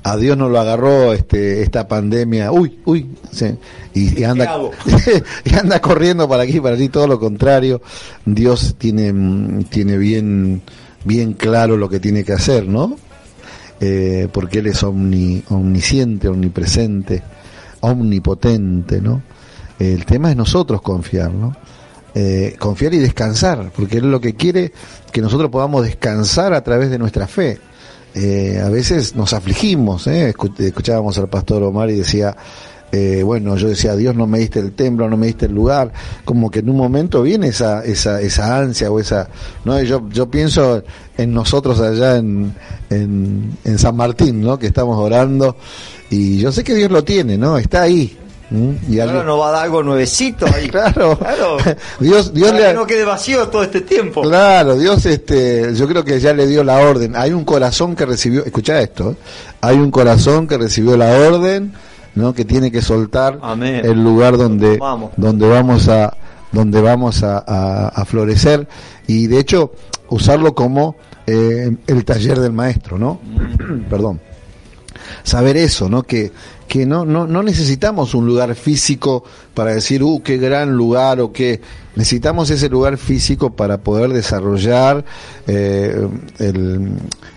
Speaker 1: a Dios no lo agarró este esta pandemia, uy, uy, y, anda y anda corriendo para aquí, para allí, todo lo contrario. Dios tiene tiene bien bien claro lo que tiene que hacer, ¿no? Eh, porque Él es omnisciente, omnipresente, omnipotente, ¿no? El tema es nosotros confiar, ¿no? Eh, confiar y descansar, porque Él lo que quiere que nosotros podamos descansar a través de nuestra fe. Eh, a veces nos afligimos, escuchábamos al pastor Omar y decía, eh, bueno, yo decía, Dios no me diste el templo, no me diste el lugar, como que en un momento viene esa, esa, esa ansia o esa, no, yo, yo pienso en nosotros allá en, en, San Martín, ¿no? Que estamos orando y yo sé que Dios lo tiene, ¿no? Está ahí,
Speaker 3: y ahora nos va a dar algo nuevecito ahí.
Speaker 1: claro.
Speaker 3: claro. Dios, Dios le... que no quede vacío todo este tiempo.
Speaker 1: Claro, Dios, este, yo creo que ya le dio la orden. Hay un corazón que recibió, escucha esto, ¿eh? hay un corazón que recibió la orden ¿no? que tiene que soltar el lugar donde vamos. donde vamos a donde vamos a, florecer y de hecho usarlo como eh, el taller del maestro, ¿no? Mm. Perdón. Saber eso, ¿no? Que, que no, no, no necesitamos un lugar físico para decir, uh, qué gran lugar o qué. Necesitamos ese lugar físico para poder desarrollar eh,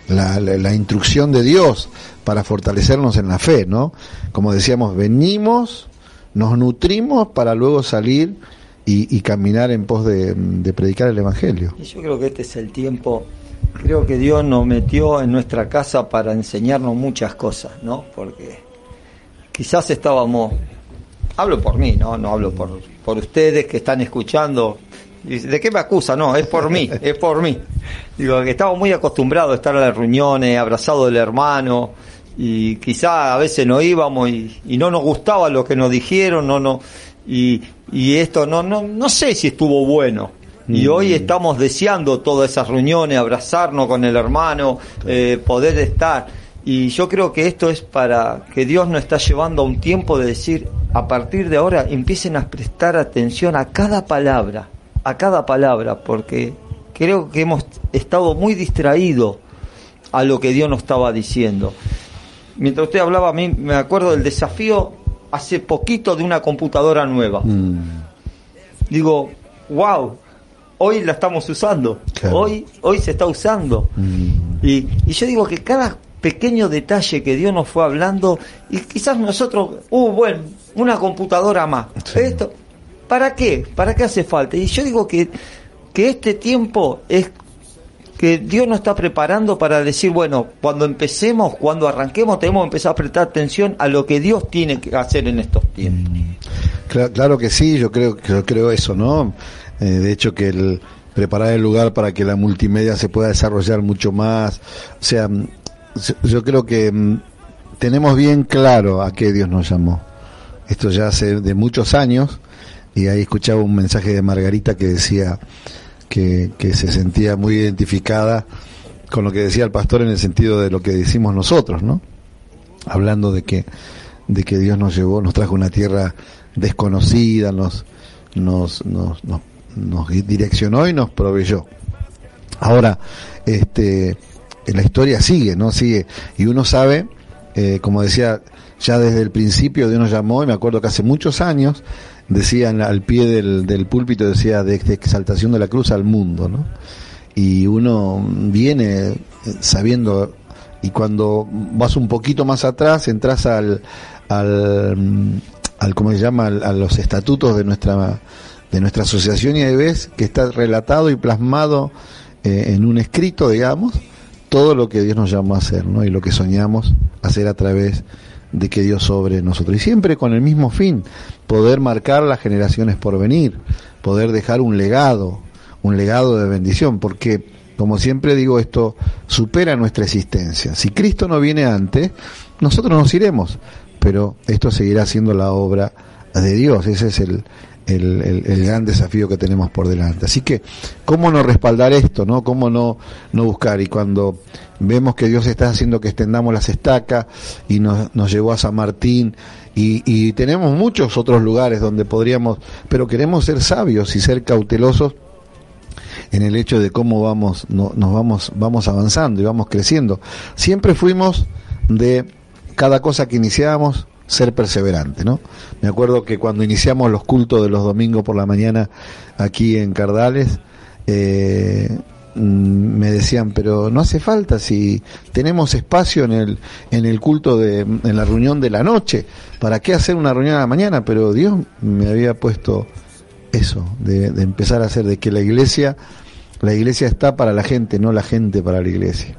Speaker 1: la, la, instrucción de Dios, para fortalecernos en la fe, ¿no? Como decíamos, venimos, nos nutrimos para luego salir y, caminar en pos de, predicar el Evangelio.
Speaker 3: Y yo creo que este es el tiempo, creo que Dios nos metió en nuestra casa para enseñarnos muchas cosas, ¿no? Porque quizás estábamos, hablo por mí, ¿no? No hablo por, por ustedes que están escuchando, ¿De qué me acusa? No, es por mí, es por mí. Digo, que estamos muy acostumbrados a estar en las reuniones, abrazado del hermano, y quizá a veces no íbamos y, no nos gustaba lo que nos dijeron, no, no, y, y esto no, no, no sé si estuvo bueno. Y mm. hoy estamos deseando todas esas reuniones, abrazarnos con el hermano, eh, poder estar. Y yo creo que esto es para que Dios nos está llevando a un tiempo de decir, a partir de ahora empiecen a prestar atención a cada palabra, a cada palabra, porque creo que hemos estado muy distraídos a lo que Dios nos estaba diciendo mientras usted hablaba, a mí me acuerdo del desafío hace poquito de una computadora nueva. Mm. Digo, wow, hoy la estamos usando, hoy, hoy se está usando. Mm. Y, y, yo digo que cada pequeño detalle que Dios nos fue hablando, y quizás nosotros, uh, bueno, una computadora más. Esto, ¿Para qué? ¿Para qué hace falta? Y yo digo que, que este tiempo es que Dios nos está preparando para decir, bueno, cuando empecemos, cuando arranquemos, tenemos que empezar a prestar atención a lo que Dios tiene que hacer en estos tiempos.
Speaker 1: Claro, claro que sí, yo creo, yo creo eso, ¿no? Eh, de hecho que el preparar el lugar para que la multimedia se pueda desarrollar mucho más, o sea, yo creo que mm, tenemos bien claro a qué Dios nos llamó. Esto ya hace de muchos años y ahí escuchaba un mensaje de Margarita que decía que, se sentía muy identificada con lo que decía el pastor en el sentido de lo que decimos nosotros, ¿no? Hablando de que de que Dios nos llevó, nos trajo una tierra desconocida, nos nos, nos, nos, nos direccionó y nos proveyó. Ahora, este, la historia sigue, ¿no? Sigue. Y uno sabe, eh, como decía, ya desde el principio Dios nos llamó, y me acuerdo que hace muchos años, decían al pie del, del púlpito, decía de, exaltación de la cruz al mundo, ¿no? Y uno viene sabiendo, y cuando vas un poquito más atrás, entras al, al, al ¿cómo se llama?, a los estatutos de nuestra, de nuestra asociación y ahí ves que está relatado y plasmado eh, en un escrito, digamos, todo lo que Dios nos llamó a hacer, ¿no? Y lo que soñamos hacer a través de que Dios sobre nosotros. Y siempre con el mismo fin, poder marcar las generaciones por venir, poder dejar un legado, un legado de bendición, porque, como siempre digo, esto supera nuestra existencia. Si Cristo no viene antes, nosotros nos iremos, pero esto seguirá siendo la obra de Dios. Ese es el, el, el, gran desafío que tenemos por delante. Así que, ¿cómo no respaldar esto? no ¿Cómo no, no buscar? Y cuando vemos que Dios está haciendo que extendamos las estacas y nos, nos llevó a San Martín y, y tenemos muchos otros lugares donde podríamos, pero queremos ser sabios y ser cautelosos en el hecho de cómo vamos, no, nos vamos, vamos avanzando y vamos creciendo. Siempre fuimos de cada cosa que iniciábamos, ser perseverante, ¿no? Me acuerdo que cuando iniciamos los cultos de los domingos por la mañana aquí en Cardales, eh, me decían, pero no hace falta si tenemos espacio en el en el culto de en la reunión de la noche, ¿para qué hacer una reunión a la mañana? Pero Dios me había puesto eso, de, de empezar a hacer de que la iglesia la iglesia está para la gente, no la gente para la iglesia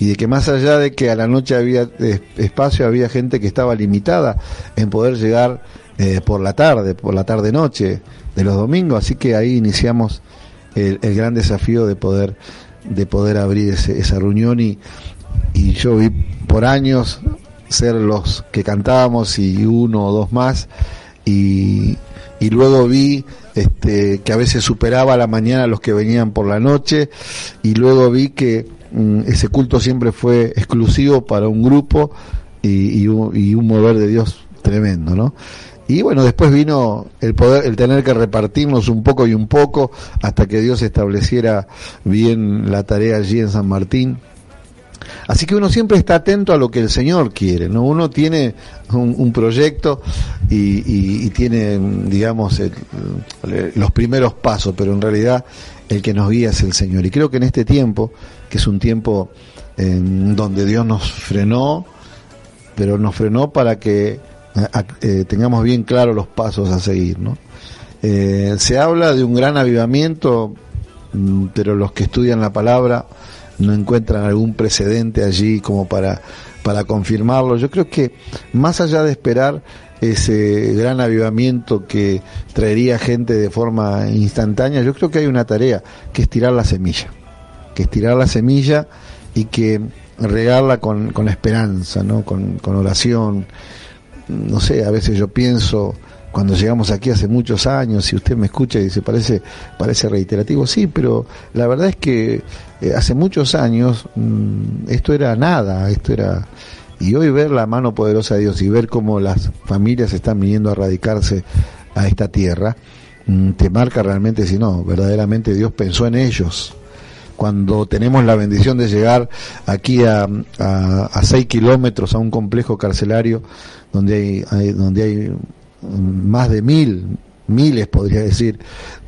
Speaker 1: y de que más allá de que a la noche había espacio, había gente que estaba limitada en poder llegar eh, por la tarde, por la tarde-noche de los domingos, así que ahí iniciamos el, gran desafío de poder de poder abrir esa reunión. Y, y yo vi por años ser los que cantábamos y uno o dos más. Y, y luego vi este, que a veces superaba a la mañana los que venían por la noche. Y luego vi que ese culto siempre fue exclusivo para un grupo y, un, y, un, mover de Dios tremendo, ¿no? Y bueno, después vino el poder, el tener que repartirnos un poco y un poco hasta que Dios estableciera bien la tarea allí en San Martín. Así que uno siempre está atento a lo que el Señor quiere, ¿no? Uno tiene un, proyecto y, y, y, tiene, digamos, el, los primeros pasos, pero en realidad el que nos guía es el Señor. Y creo que en este tiempo, que es un tiempo en donde Dios nos frenó, pero nos frenó para que eh, tengamos bien claros los pasos a seguir, ¿no? Eh, se habla de un gran avivamiento, mm, pero los que estudian la palabra no encuentran algún precedente allí como para, para confirmarlo. Yo creo que más allá de esperar ese gran avivamiento que traería gente de forma instantánea, yo creo que hay una tarea, que es tirar la semilla, que es tirar la semilla y que regarla con, con esperanza, ¿no? Con, con oración. No sé, a veces yo pienso, cuando llegamos aquí hace muchos años, si usted me escucha y dice, parece, parece reiterativo, sí, pero la verdad es que eh, hace muchos años mmm, esto era nada, esto era y hoy ver la mano poderosa de Dios y ver cómo las familias están viniendo a radicarse a esta tierra, mm, te marca realmente si no, verdaderamente Dios pensó en ellos. Cuando tenemos la bendición de llegar aquí a, a, a seis kilómetros a un complejo carcelario donde hay, hay, donde hay más de mil, miles podría decir,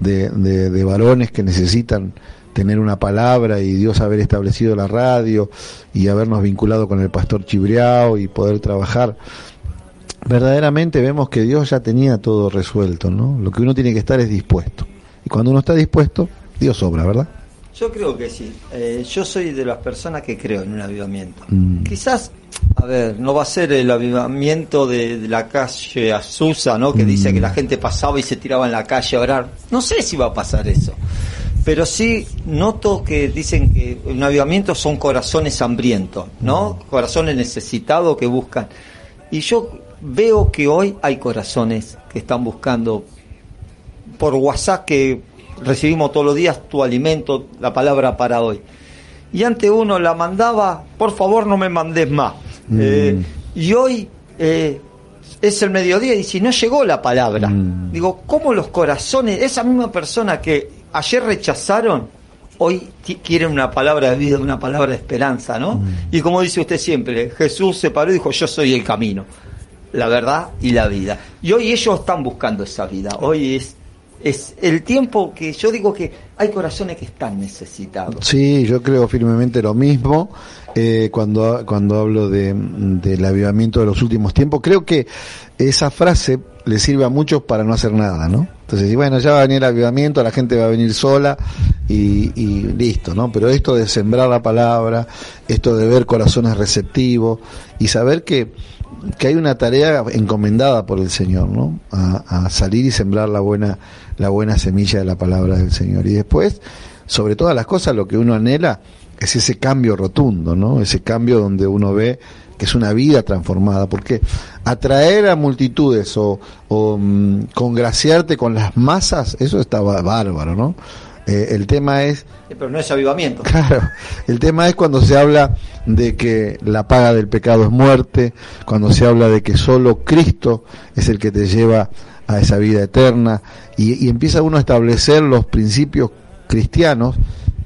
Speaker 1: de, de, de varones que necesitan tener una palabra y Dios haber establecido la radio y habernos vinculado con el pastor Chibriao y poder trabajar, verdaderamente vemos que Dios ya tenía todo resuelto, ¿no? Lo que uno tiene que estar es dispuesto. Y cuando uno está dispuesto, Dios obra, ¿verdad?
Speaker 3: Yo creo que sí. Eh, yo soy de las personas que creo en un avivamiento.
Speaker 1: Mm.
Speaker 3: Quizás, a ver, no va a ser el avivamiento de, de la calle Azusa, ¿no? Que dice que la gente pasaba y se tiraba en la calle a orar. No sé si va a pasar eso. Pero sí noto que dicen que un avivamiento son corazones hambrientos, ¿no? Corazones necesitados que buscan. Y yo veo que hoy hay corazones que están buscando por WhatsApp que recibimos todos los días tu alimento, la palabra para hoy. Y antes uno la mandaba, por favor no me mandes más.
Speaker 1: Mm.
Speaker 3: Eh, y hoy eh, es el mediodía y si no llegó la palabra.
Speaker 1: Mm.
Speaker 3: Digo, ¿cómo los corazones, esa misma persona que ayer rechazaron, hoy quieren una palabra de vida, una palabra de esperanza, ¿no?
Speaker 1: Mm.
Speaker 3: Y como dice usted siempre, Jesús se paró y dijo, yo soy el camino, la verdad y la vida. Y hoy ellos están buscando esa vida. Hoy es, es el tiempo que yo digo que hay corazones que están necesitados.
Speaker 1: Sí, yo creo firmemente lo mismo. eh, cuando, cuando hablo de, del avivamiento de los últimos tiempos, creo que esa frase le sirve a muchos para no hacer nada, ¿no? Entonces, bueno, ya va a venir el avivamiento, la gente va a venir sola y, listo, ¿no? Pero esto de sembrar la palabra, esto de ver corazones receptivos y saber que, que hay una tarea encomendada por el Señor, ¿no? A salir y sembrar la buena, la buena semilla de la palabra del Señor. Y después, sobre todas las cosas, lo que uno anhela es ese cambio rotundo, ¿no? Ese cambio donde uno ve que es una vida transformada, porque atraer a multitudes o, o mm, congraciarte con las masas, eso estaba bárbaro, ¿no? Eh, el tema es
Speaker 3: Pero no es avivamiento.
Speaker 1: Claro, el tema es cuando se habla de que la paga del pecado es muerte, cuando se habla de que solo Cristo es el que te lleva a esa vida eterna y, empieza uno a establecer los principios cristianos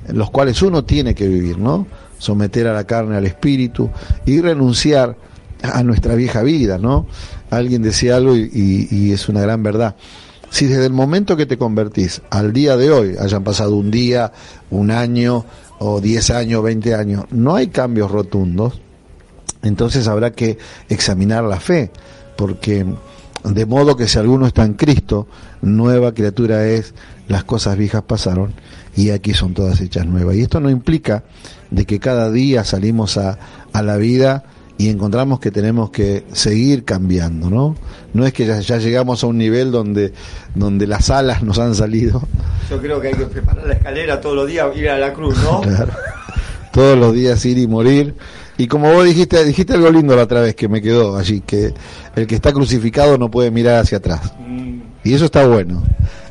Speaker 1: en los cuales uno tiene que vivir, ¿no? Someter a la carne al espíritu y renunciar a nuestra vieja vida, ¿no? Alguien decía algo y, y- y es una gran verdad. Si desde el momento que te convertís al día de hoy, hayan pasado un día, un año, o 10 años, 20 años, no hay cambios rotundos, entonces habrá que examinar la fe, porque de modo que si alguno está en Cristo, nueva criatura es, las cosas viejas pasaron y aquí son todas hechas nuevas. Y esto no implica de que cada día salimos a, a la vida y encontramos que tenemos que seguir cambiando, ¿no? No es que ya, ya llegamos a un nivel donde, donde las alas nos han salido,
Speaker 3: Yo creo que hay que preparar la escalera todos los días, ir a la cruz, ¿no?
Speaker 1: Claro. Todos los días ir y morir. Y como vos dijiste, dijiste algo lindo la otra vez que me quedó allí, que el que está crucificado no puede mirar hacia atrás.
Speaker 3: Mm,
Speaker 1: Y eso está bueno.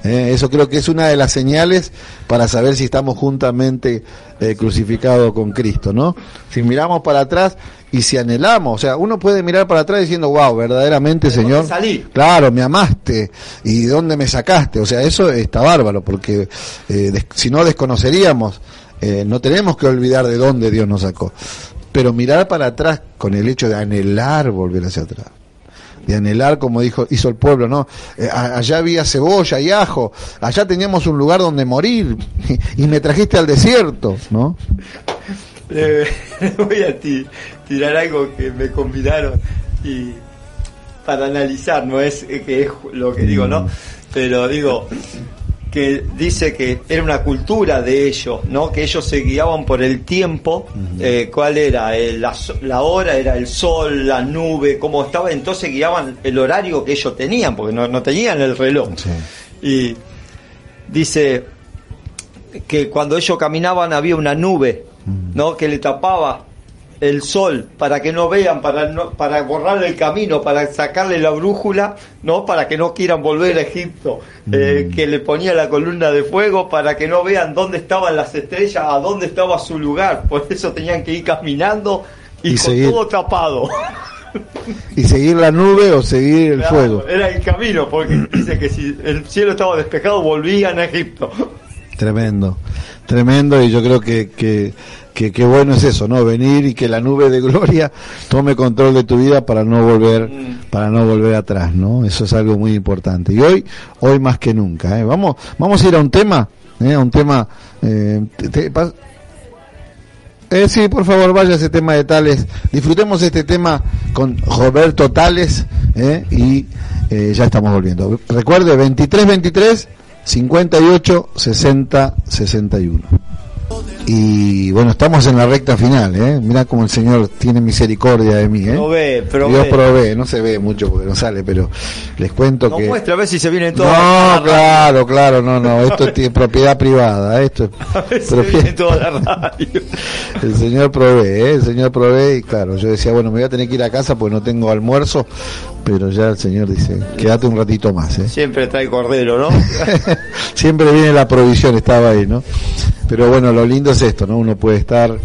Speaker 1: ¿eh? Eso creo que es una de las señales para saber si estamos juntamente eh, crucificados con Cristo, ¿no? Si miramos para atrás y si anhelamos, o sea, uno puede mirar para atrás diciendo, wow, verdaderamente,
Speaker 3: ¿De dónde
Speaker 1: Señor,
Speaker 3: salí?
Speaker 1: claro, me amaste y de dónde me sacaste, o sea, eso está bárbaro, porque eh, si no desconoceríamos, eh, no tenemos que olvidar de dónde Dios nos sacó, pero mirar para atrás con el hecho de anhelar volver hacia atrás. De anhelar como dijo hizo el pueblo no Eh, allá había cebolla y ajo. Allá teníamos un lugar donde morir. Y me trajiste al desierto no
Speaker 3: Le, le voy a ti- tirar algo que me convidaron y para analizar, no es que es lo que digo, ¿no? Pero digo que dice que era una cultura de ellos, ¿no? Que ellos se guiaban por el tiempo, eh, cuál era Eh, la, la hora, era el sol, la nube, cómo estaba, entonces guiaban el horario que ellos tenían, porque no, no tenían el reloj. Y dice que cuando ellos caminaban había una nube, ¿no? Que le tapaba el sol para que no vean, para no, para borrarle el camino, para sacarle la brújula, ¿no? Para que no quieran volver a Egipto, Eh, que le ponía la columna de fuego para que no vean dónde estaban las estrellas, a dónde estaba su lugar, por eso tenían que ir caminando y,
Speaker 1: Y
Speaker 3: con
Speaker 1: seguir.
Speaker 3: todo tapado.
Speaker 1: y seguir la nube o seguir el
Speaker 3: Claro,
Speaker 1: fuego
Speaker 3: Era el camino, porque dice que si el cielo estaba despejado volvían a Egipto.
Speaker 1: Tremendo, tremendo y yo creo que, que, que, que bueno es eso, ¿no? Venir y que la nube de gloria tome control de tu vida para no volver,
Speaker 3: Mm.
Speaker 1: para no volver atrás, ¿no? Eso es algo muy importante. Y hoy, hoy más que nunca, ¿eh? Vamos, vamos a ir a un tema, ¿eh? A un tema, eh, te- te- pa- eh, sí, por favor, vaya ese tema de Tales. Disfrutemos este tema con Roberto Tales ¿eh? y eh, ya estamos volviendo. Recuerde, 23-23, 58, 60, 61. Y bueno, estamos en la recta final, ¿eh? Mira cómo el Señor tiene misericordia de mí, ¿eh?
Speaker 3: Provee, provee.
Speaker 1: Dios provee, no se ve mucho porque no sale, pero les cuento
Speaker 3: Nos
Speaker 1: que...
Speaker 3: muestra a ver si se vienen todos.
Speaker 1: No, claro, claro, no, no, esto es propiedad privada, esto es
Speaker 3: A ver si
Speaker 1: propiedad-
Speaker 3: toda la radio.
Speaker 1: El Señor provee, ¿eh? el Señor provee y claro, yo decía, bueno, me voy a tener que ir a casa porque no tengo almuerzo, pero ya el Señor dice, quédate un ratito más, ¿eh?
Speaker 3: Siempre trae cordero, ¿no?
Speaker 1: Siempre viene la provisión, estaba ahí, ¿no? Pero bueno, lo lindo es esto, ¿no? Uno puede estar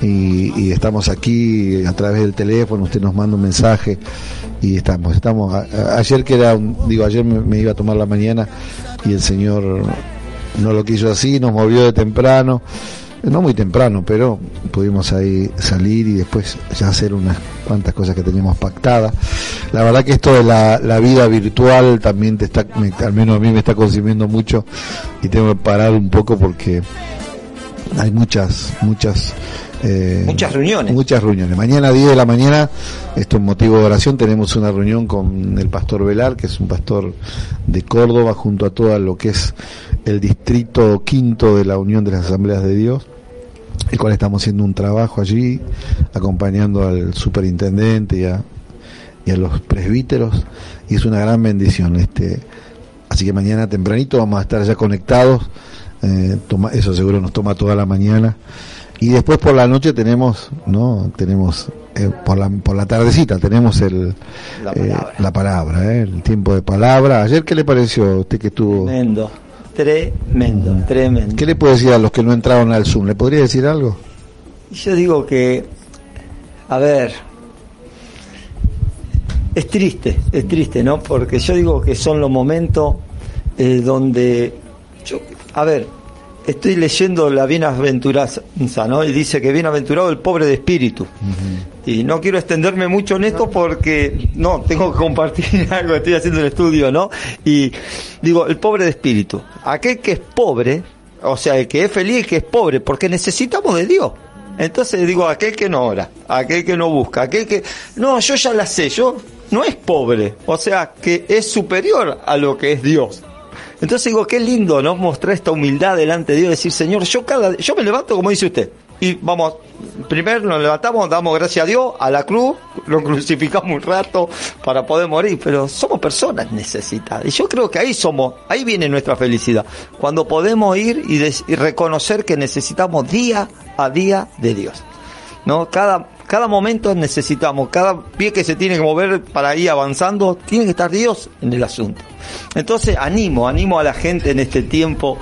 Speaker 1: y, estamos aquí a través del teléfono, usted nos manda un mensaje y estamos, estamos. ayer que era, un- digo, ayer me, me iba a tomar la mañana y el Señor no lo quiso así, nos movió de temprano, no muy temprano, pero pudimos ahí salir y después ya hacer unas cuantas cosas que teníamos pactadas. La verdad que esto de la, la vida virtual también te está, me- al menos a mí me está consumiendo mucho y tengo que parar un poco porque hay muchas, muchas eh,
Speaker 3: Muchas reuniones.
Speaker 1: Muchas reuniones. Mañana a 10 de la mañana, esto es motivo de oración, tenemos una reunión con el pastor Velar, que es un pastor de Córdoba, junto a todo lo que es el distrito quinto de la Unión de las Asambleas de Dios, el cual estamos haciendo un trabajo allí, acompañando al superintendente y a, y a los presbíteros, y es una gran bendición. Este, así que mañana tempranito vamos a estar ya conectados, eh, toma, eso seguro nos toma toda la mañana. Y después por la noche tenemos, ¿no? Tenemos, eh, por, la, por la tardecita tenemos el,
Speaker 3: La
Speaker 1: eh,
Speaker 3: palabra.
Speaker 1: la palabra, el tiempo de palabra. Ayer, ¿qué le pareció a usted que estuvo?
Speaker 3: Tremendo. Tremendo, tremendo.
Speaker 1: ¿Qué le puede decir a los que no entraron al Zoom? ¿Le podría decir algo?
Speaker 3: Yo digo que, a ver, es triste, es triste, ¿no? Porque yo digo que son los momentos eh, donde, yo, a ver, estoy leyendo la bienaventuranza, ¿no? Y dice que bienaventurado el pobre de espíritu. Y no quiero extenderme mucho en esto porque, no, tengo que compartir algo, estoy haciendo el estudio, ¿no? Y digo, el pobre de espíritu. Aquel que es pobre, o sea, el que es feliz, el que es pobre, porque necesitamos de Dios. Entonces digo, aquel que no ora, aquel que no busca, aquel que, no, yo ya la sé, yo no es pobre, o sea, que es superior a lo que es Dios. Entonces digo, qué lindo, ¿no? Mostrar esta humildad delante de Dios, decir, Señor, yo cada, yo me levanto como dice usted. Y vamos, primero nos levantamos, damos gracias a Dios, a la cruz, lo crucificamos un rato para poder morir, pero somos personas necesitadas. Y yo creo que ahí somos, ahí viene nuestra felicidad. Cuando podemos ir y, reconocer que necesitamos día a día de Dios. ¿No? Cada, cada momento necesitamos, cada pie que se tiene que mover para ir avanzando, tiene que estar Dios en el asunto. Entonces animo, animo a la gente en este tiempo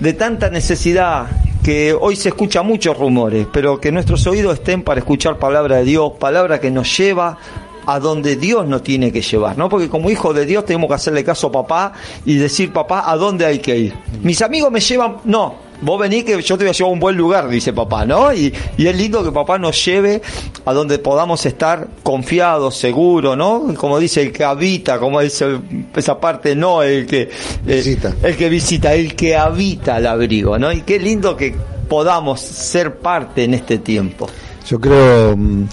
Speaker 3: de tanta necesidad que hoy se escucha muchos rumores, pero que nuestros oídos estén para escuchar palabra de Dios, palabra que nos lleva a donde Dios nos tiene que llevar, ¿no? Porque como hijo de Dios tenemos que hacerle caso a papá y decir, papá, ¿a dónde hay que ir? Mis amigos me llevan, no, vos venís que yo te voy a llevar a un buen lugar, dice papá, ¿no? Y, y es lindo que papá nos lleve a donde podamos estar confiados, seguros, ¿no? Como dice el que habita, como dice esa parte, no el que eh,
Speaker 1: Visita.
Speaker 3: el que visita, el que habita el abrigo, ¿no? Y qué lindo que podamos ser parte en este tiempo.
Speaker 1: Yo creo mm,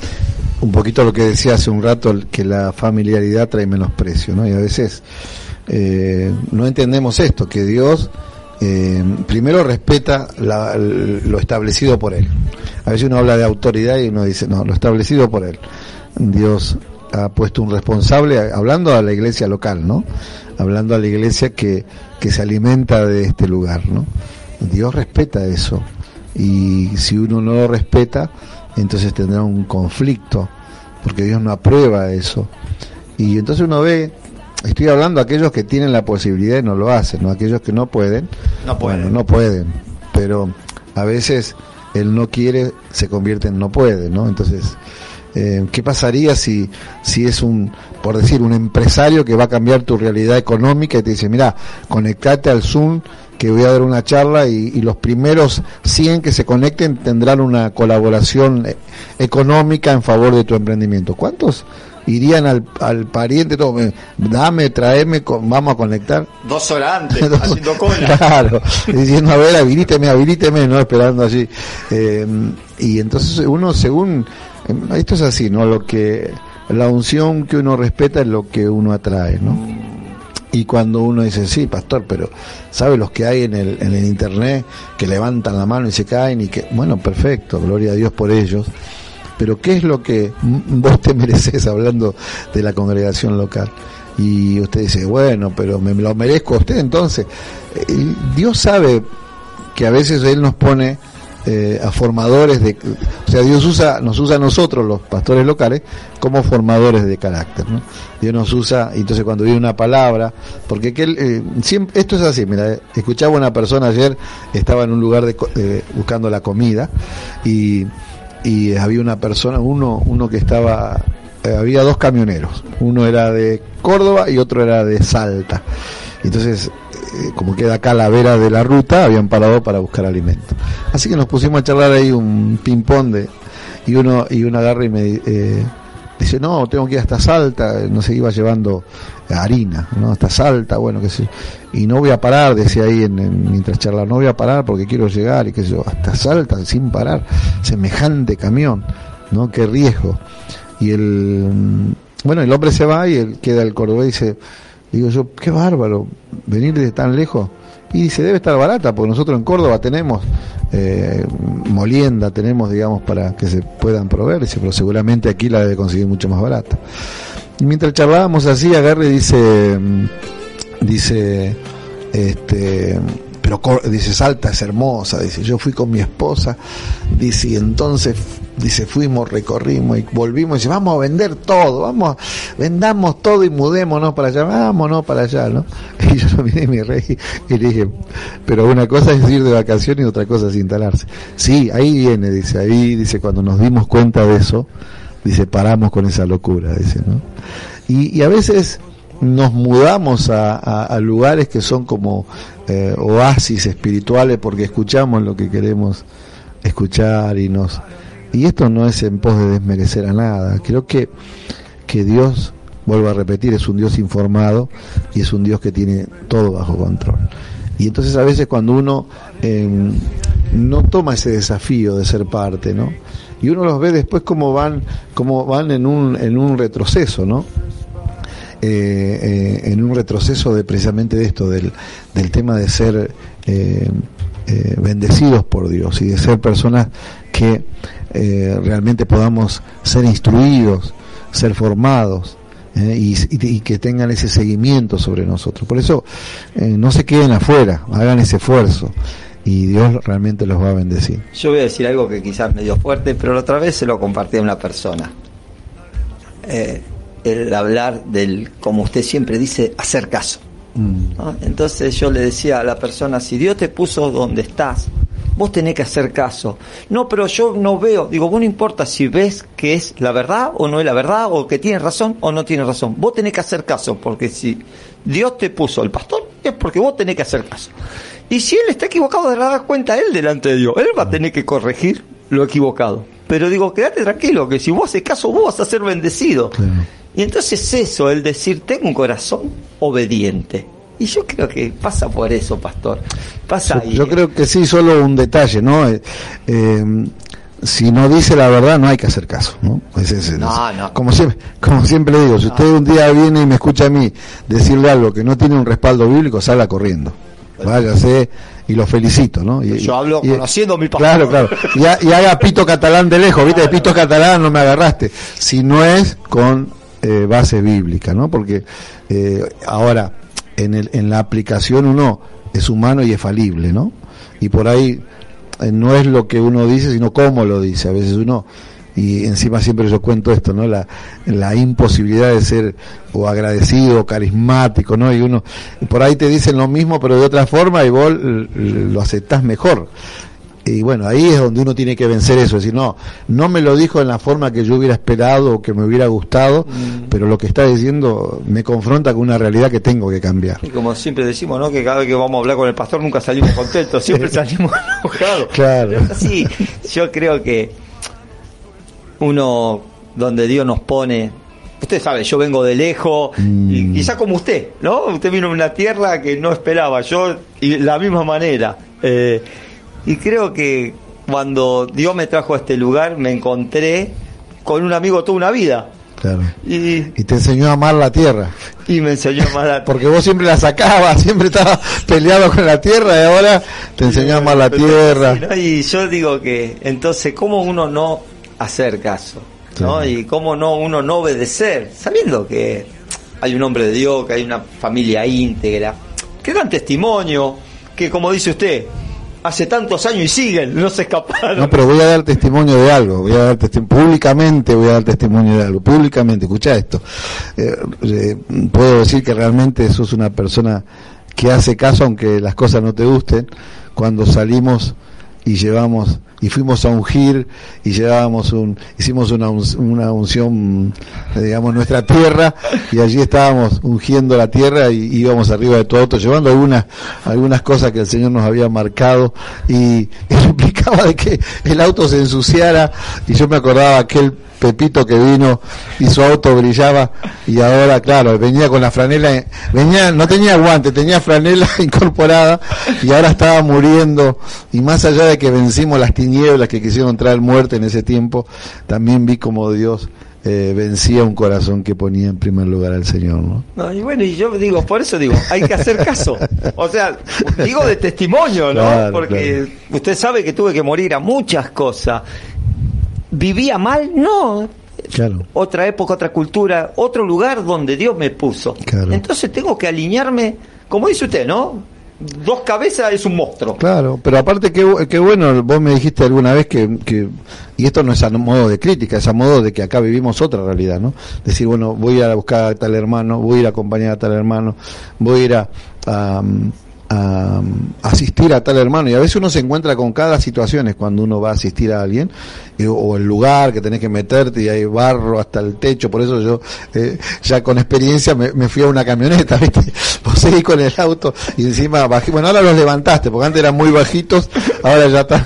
Speaker 1: un poquito lo que decía hace un rato, que la familiaridad trae menosprecio, ¿no? Y a veces eh, no entendemos esto, que Dios eh, primero respeta lo establecido por Él. A veces uno habla de autoridad y uno dice, no, lo establecido por Él. Dios ha puesto un responsable, hablando a la iglesia local, ¿no? Hablando a la iglesia que, que se alimenta de este lugar, ¿no? Dios respeta eso. Y si uno no lo respeta, entonces tendrá un conflicto, porque Dios no aprueba eso. Y entonces uno ve, estoy hablando a aquellos que tienen la posibilidad y no lo hacen, no aquellos que no pueden.
Speaker 3: No pueden.
Speaker 1: Bueno, no pueden, pero a veces el no quiere se convierte en no puede, ¿no? Entonces, eh, ¿qué pasaría si, si es un, por decir, un empresario que va a cambiar tu realidad económica y te dice, mira, conectate al Zoom que voy a dar una charla y, y los primeros 100 que se conecten tendrán una colaboración eh, económica en favor de tu emprendimiento. ¿Cuántos irían al, al pariente, todo, me- dame, traeme, con- vamos a conectar?
Speaker 3: Dos horas antes, haciendo cola.
Speaker 1: Claro, diciendo, a ver, habilíteme, habilíteme, no esperando allí. Eh, y entonces uno, según, eh, esto es así, ¿no? Lo que, la unción que uno respeta es lo que uno atrae, ¿no? Y cuando uno dice, sí, pastor, pero ¿sabe los que hay en el, en el internet que levantan la mano y se caen? y que Bueno, perfecto, gloria a Dios por ellos. Pero ¿qué es lo que vos te mereces hablando de la congregación local? Y usted dice, bueno, pero me lo merezco a usted entonces. Eh, Dios sabe que a veces Él nos pone eh, a formadores de, o sea, Dios usa, nos usa a nosotros, los pastores locales, como formadores de carácter. Dios nos usa, entonces cuando viene una palabra, porque que eh, siempre, esto es así, mira, escuchaba una persona ayer, estaba en un lugar eh, buscando la comida, y, y había una persona, uno, uno que estaba, había dos camioneros, uno era de Córdoba y otro era de Salta. Entonces eh, como queda acá la vera de la ruta, habían parado para buscar alimento. Así que nos pusimos a charlar ahí un ping-pong de, y uno, y uno agarra y me eh, dice, no, tengo que ir hasta Salta, no se iba llevando harina, ¿no? Hasta Salta, bueno, que sé, y no voy a parar, decía ahí en, mientras charlar, no voy a parar porque quiero llegar y qué sé yo, hasta Salta sin parar, semejante camión, ¿no? Qué riesgo. Y el, bueno, el hombre se va y él queda el cordobés y dice, Digo yo, qué bárbaro, venir de tan lejos. Y dice, debe estar barata, porque nosotros en Córdoba tenemos eh, molienda, tenemos, digamos, para que se puedan proveer, pero seguramente aquí la debe conseguir mucho más barata. Y mientras charlábamos así, agarre dice, mm, dice, este, pero dice, Salta es hermosa, dice, yo fui con mi esposa, dice, y entonces, dice, fuimos, recorrimos y volvimos, dice, vamos a vender todo, vamos, vendamos todo y mudémonos para allá, vámonos para allá, ¿no? Y yo lo miré y me y dije, pero una cosa es ir de vacaciones y otra cosa es instalarse. Sí, ahí viene, dice, ahí, dice, cuando nos dimos cuenta de eso, dice, paramos con esa locura, dice, ¿no? Y a veces, nos mudamos a, lugares que son como eh, oasis espirituales porque escuchamos lo que queremos escuchar y nos y esto no es en pos de desmerecer a nada. Creo que que Dios vuelvo a repetir es un Dios informado y es un Dios que tiene todo bajo control. Y entonces a veces cuando uno em, no toma ese desafío de ser parte no y uno los ve después como van como van en un en un retroceso no eh, eh, en un retroceso de precisamente de esto, del, del tema de ser eh, bendecidos por Dios y de ser personas que realmente podamos ser instruidos, ser formados. y, que tengan ese seguimiento sobre nosotros. Por eso no se queden afuera, hagan ese esfuerzo y Dios realmente los va a bendecir.
Speaker 3: Yo voy a decir algo que quizás medio fuerte, pero la otra vez se lo compartí a una persona. El hablar del, como usted siempre dice, hacer caso. Mm. Entonces yo le decía a la persona, si Dios te puso donde estás, vos tenés que hacer caso. No, pero yo no veo, digo, vos no importa si ves que es la verdad o no es la verdad, o que tiene razón o no tiene razón. Vos tenés que hacer caso, porque si Dios te puso el pastor, es porque vos tenés que hacer caso. Y si él está equivocado, de dar cuenta él delante de Dios. Él va a tener que corregir lo equivocado. Pero digo, quédate tranquilo, que si vos haces caso, vos vas a ser bendecido. Y entonces eso, el decir, tengo un corazón obediente. Y yo creo que pasa por eso, pastor. Pasa
Speaker 1: yo, yo creo que sí, solo un detalle, ¿no? Eh, eh, si no dice la verdad, no hay que hacer caso, ¿no? no, no. Como siempre, como siempre digo, si usted un día viene y me escucha a mí decirle algo que no tiene un respaldo bíblico, salga corriendo. Váyase y lo felicito, ¿no? Y,
Speaker 3: yo hablo conociendo mi
Speaker 1: pastor. Claro, claro. Y, haga pito catalán de lejos, ¿viste? De pito catalán no me agarraste. Si no es con eh, base bíblica, ¿no? Porque eh, ahora, en, el, en la aplicación uno es humano y es falible, ¿no? Y por ahí eh, no es lo que uno dice, sino cómo lo dice. A veces uno, y encima siempre yo cuento esto, ¿no? La, la imposibilidad de ser o agradecido, o carismático, ¿no? Y uno, por ahí te dicen lo mismo, pero de otra forma, y vos lo aceptás mejor. Y bueno, ahí es donde uno tiene que vencer eso, es decir, no, no me lo dijo en la forma que yo hubiera esperado o que me hubiera gustado, mm. pero lo que está diciendo me confronta con una realidad que tengo que cambiar.
Speaker 3: Y como siempre decimos, ¿no? Que cada vez que vamos a hablar con el pastor nunca salimos contentos, siempre salimos enojados.
Speaker 1: Claro.
Speaker 3: Sí, yo creo que uno donde Dios nos pone usted sabe, yo vengo de lejos, y mm. quizá como usted, ¿no? Usted vino de una tierra que no esperaba, yo y la misma manera. Eh, y creo que cuando Dios me trajo a este lugar me encontré con un amigo toda una vida.
Speaker 1: Claro.
Speaker 3: Y,
Speaker 1: Y te enseñó a amar la tierra.
Speaker 3: y me enseñó a amar a
Speaker 1: Porque vos siempre la sacabas, siempre estabas peleado con la tierra y ahora te enseñó a amar la tierra.
Speaker 3: Y yo digo que, entonces, ¿cómo uno no hacer caso? ¿no?
Speaker 1: Sí.
Speaker 3: Y cómo no uno no obedecer, sabiendo que hay un hombre de Dios, que hay una familia íntegra, que dan testimonio, que como dice usted, hace tantos años y siguen, no se escaparon.
Speaker 1: No, pero voy a dar testimonio de algo, voy a dar testimonio, públicamente voy a dar testimonio de algo, públicamente, escucha esto. Eh, eh, puedo decir que realmente sos una persona que hace caso aunque las cosas no te gusten, cuando salimos y llevamos y fuimos a ungir y llevábamos un hicimos una, un- una unción eh, digamos nuestra tierra y allí estábamos ungiendo la tierra y íbamos arriba de todo auto llevando algunas algunas cosas que el Señor nos había marcado y implicaba de que el auto se ensuciara y yo me acordaba aquel Pepito que vino y su auto brillaba y ahora claro venía con la franela venía no tenía guante tenía franela incorporada y ahora estaba muriendo y más allá de que vencimos las tinieblas que quisieron traer muerte en ese tiempo también vi como Dios eh, vencía un corazón que ponía en primer lugar al Señor ¿no?
Speaker 3: No, y bueno, y yo digo, por eso digo, hay que hacer caso. O sea, digo de testimonio, ¿no?
Speaker 1: Claro,
Speaker 3: Porque usted sabe que tuve que morir a muchas cosas. ¿Vivía mal? No.
Speaker 1: claro
Speaker 3: Otra época, otra cultura, otro lugar donde Dios me puso.
Speaker 1: Claro.
Speaker 3: Entonces tengo que alinearme, como dice usted, ¿no? Dos cabezas es un monstruo.
Speaker 1: Claro, pero aparte que, que bueno, vos me dijiste alguna vez que, que, y esto no es a modo de crítica, es a modo de que acá vivimos otra realidad, ¿no? Decir, bueno, voy a ir a buscar a tal hermano, voy a ir a acompañar a tal hermano, voy a ir a, a asistir a tal hermano, y a veces uno se encuentra con cada situación cuando uno va a asistir a alguien, o el lugar que tenés que meterte y hay barro hasta el techo, por eso yo eh, ya con experiencia me, fui a una camioneta, ¿viste? Vos seguís con el auto y encima bajé, bueno ahora los levantaste, porque antes eran muy bajitos, ahora ya están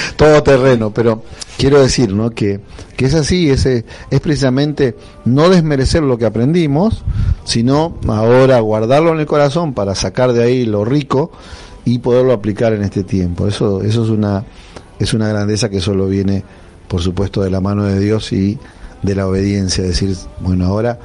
Speaker 1: todo terreno, pero quiero decir, ¿no? Que, que es así, ese, es precisamente no desmerecer lo que aprendimos, sino ahora guardarlo en el corazón para sacar de ahí lo rico y poderlo aplicar en este tiempo. Eso, eso es una, es una grandeza que solo viene, por supuesto, de la mano de Dios y de la obediencia. Decir, bueno, ahora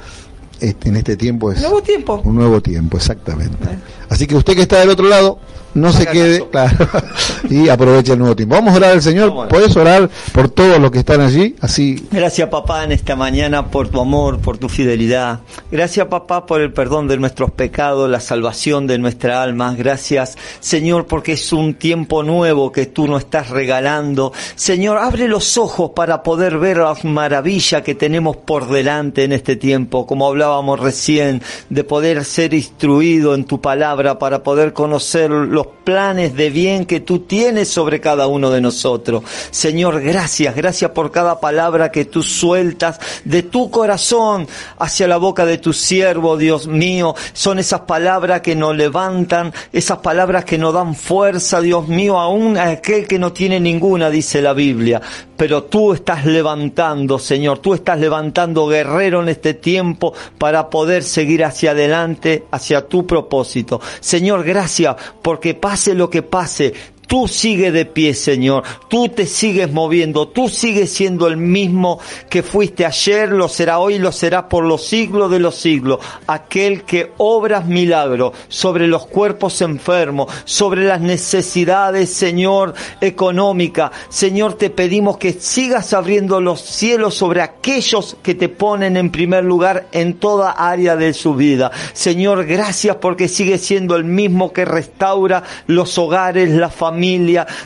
Speaker 1: este- en este tiempo es
Speaker 3: Nuevo tiempo.
Speaker 1: un nuevo tiempo, exactamente. Así que usted que está del otro lado, no se quede, claro, y aproveche el nuevo tiempo. Vamos a orar al Señor. Puedes orar por todos los que están allí, así.
Speaker 3: Gracias papá en esta mañana por tu amor, por tu fidelidad. Gracias papá por el perdón de nuestros pecados, la salvación de nuestra alma. Gracias Señor porque es un tiempo nuevo que tú nos estás regalando. Señor, abre los ojos para poder ver las maravillas que tenemos por delante en este tiempo, como hablábamos recién, de poder ser instruido en tu palabra para poder conocer los planes de bien que tú tienes sobre cada uno de nosotros. Señor, gracias, gracias por cada palabra que tú sueltas de tu corazón hacia la boca de tu siervo, Dios mío. Son esas palabras que nos levantan, esas palabras que nos dan fuerza, Dios mío, aún a aquel que no tiene ninguna, dice la Biblia. Pero tú estás levantando, Señor, tú estás levantando guerrero en este tiempo para poder seguir hacia adelante, hacia tu propósito. Señor, gracias porque pase lo que pase, Tú sigue de pie, Señor. Tú te sigues moviendo. Tú sigues siendo el mismo que fuiste ayer, lo será hoy, lo será por los siglos de los siglos. Aquel que obras milagros sobre los cuerpos enfermos, sobre las necesidades, Señor, económica. Señor, te pedimos que sigas abriendo los cielos sobre aquellos que te ponen en primer lugar en toda área de su vida. Señor, gracias porque sigue siendo el mismo que restaura los hogares, la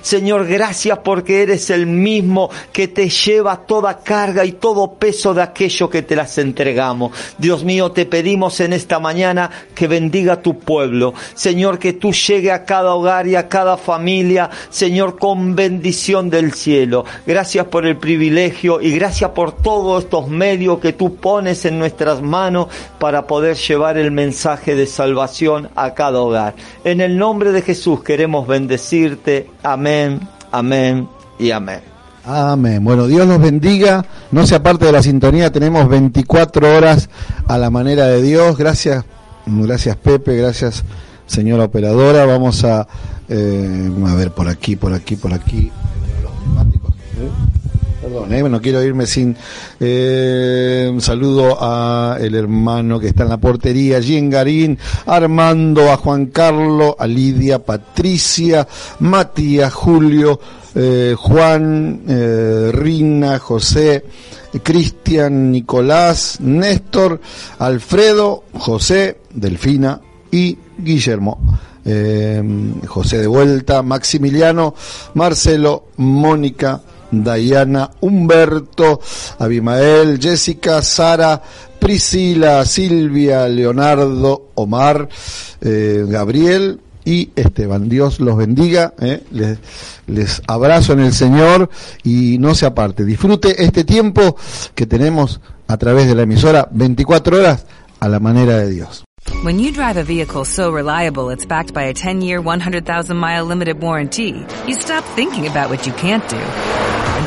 Speaker 3: Señor, gracias porque eres el mismo que te lleva toda carga y todo peso de aquello que te las entregamos. Dios mío, te pedimos en esta mañana que bendiga tu pueblo. Señor, que tú llegue a cada hogar y a cada familia, Señor, con bendición del cielo. Gracias por el privilegio y gracias por todos estos medios que tú pones en nuestras manos para poder llevar el mensaje de salvación a cada hogar. En el nombre de Jesús queremos bendecirte. Amén, amén y amén.
Speaker 1: Amén. Bueno, Dios los bendiga. No se aparte de la sintonía. Tenemos 24 horas a la manera de Dios. Gracias, gracias Pepe, gracias señora operadora. Vamos a, eh, a ver por aquí, por aquí, por aquí. Perdón, eh, no quiero irme sin eh, un saludo a el hermano que está en la portería, allí en Garín, Armando, a Juan Carlos, a Lidia, Patricia, Matías, Julio, eh, Juan, Rina, José, Cristian, Nicolás, Néstor, Alfredo, José, Delfina y Guillermo. José de vuelta, Maximiliano, Marcelo, Mónica, Dayana, Humberto, Abimael, Jessica, Sara, Priscila, Silvia, Leonardo, Omar, eh, Gabriel y Esteban. Dios los bendiga, eh. les, les abrazo en el Señor y no se aparte. Disfrute este tiempo que tenemos a través de la emisora 24 horas a la manera de Dios.
Speaker 4: When you drive a vehicle so reliable it's backed by a 10-year, 100,000-mile limited warranty, you stop thinking about what you can't do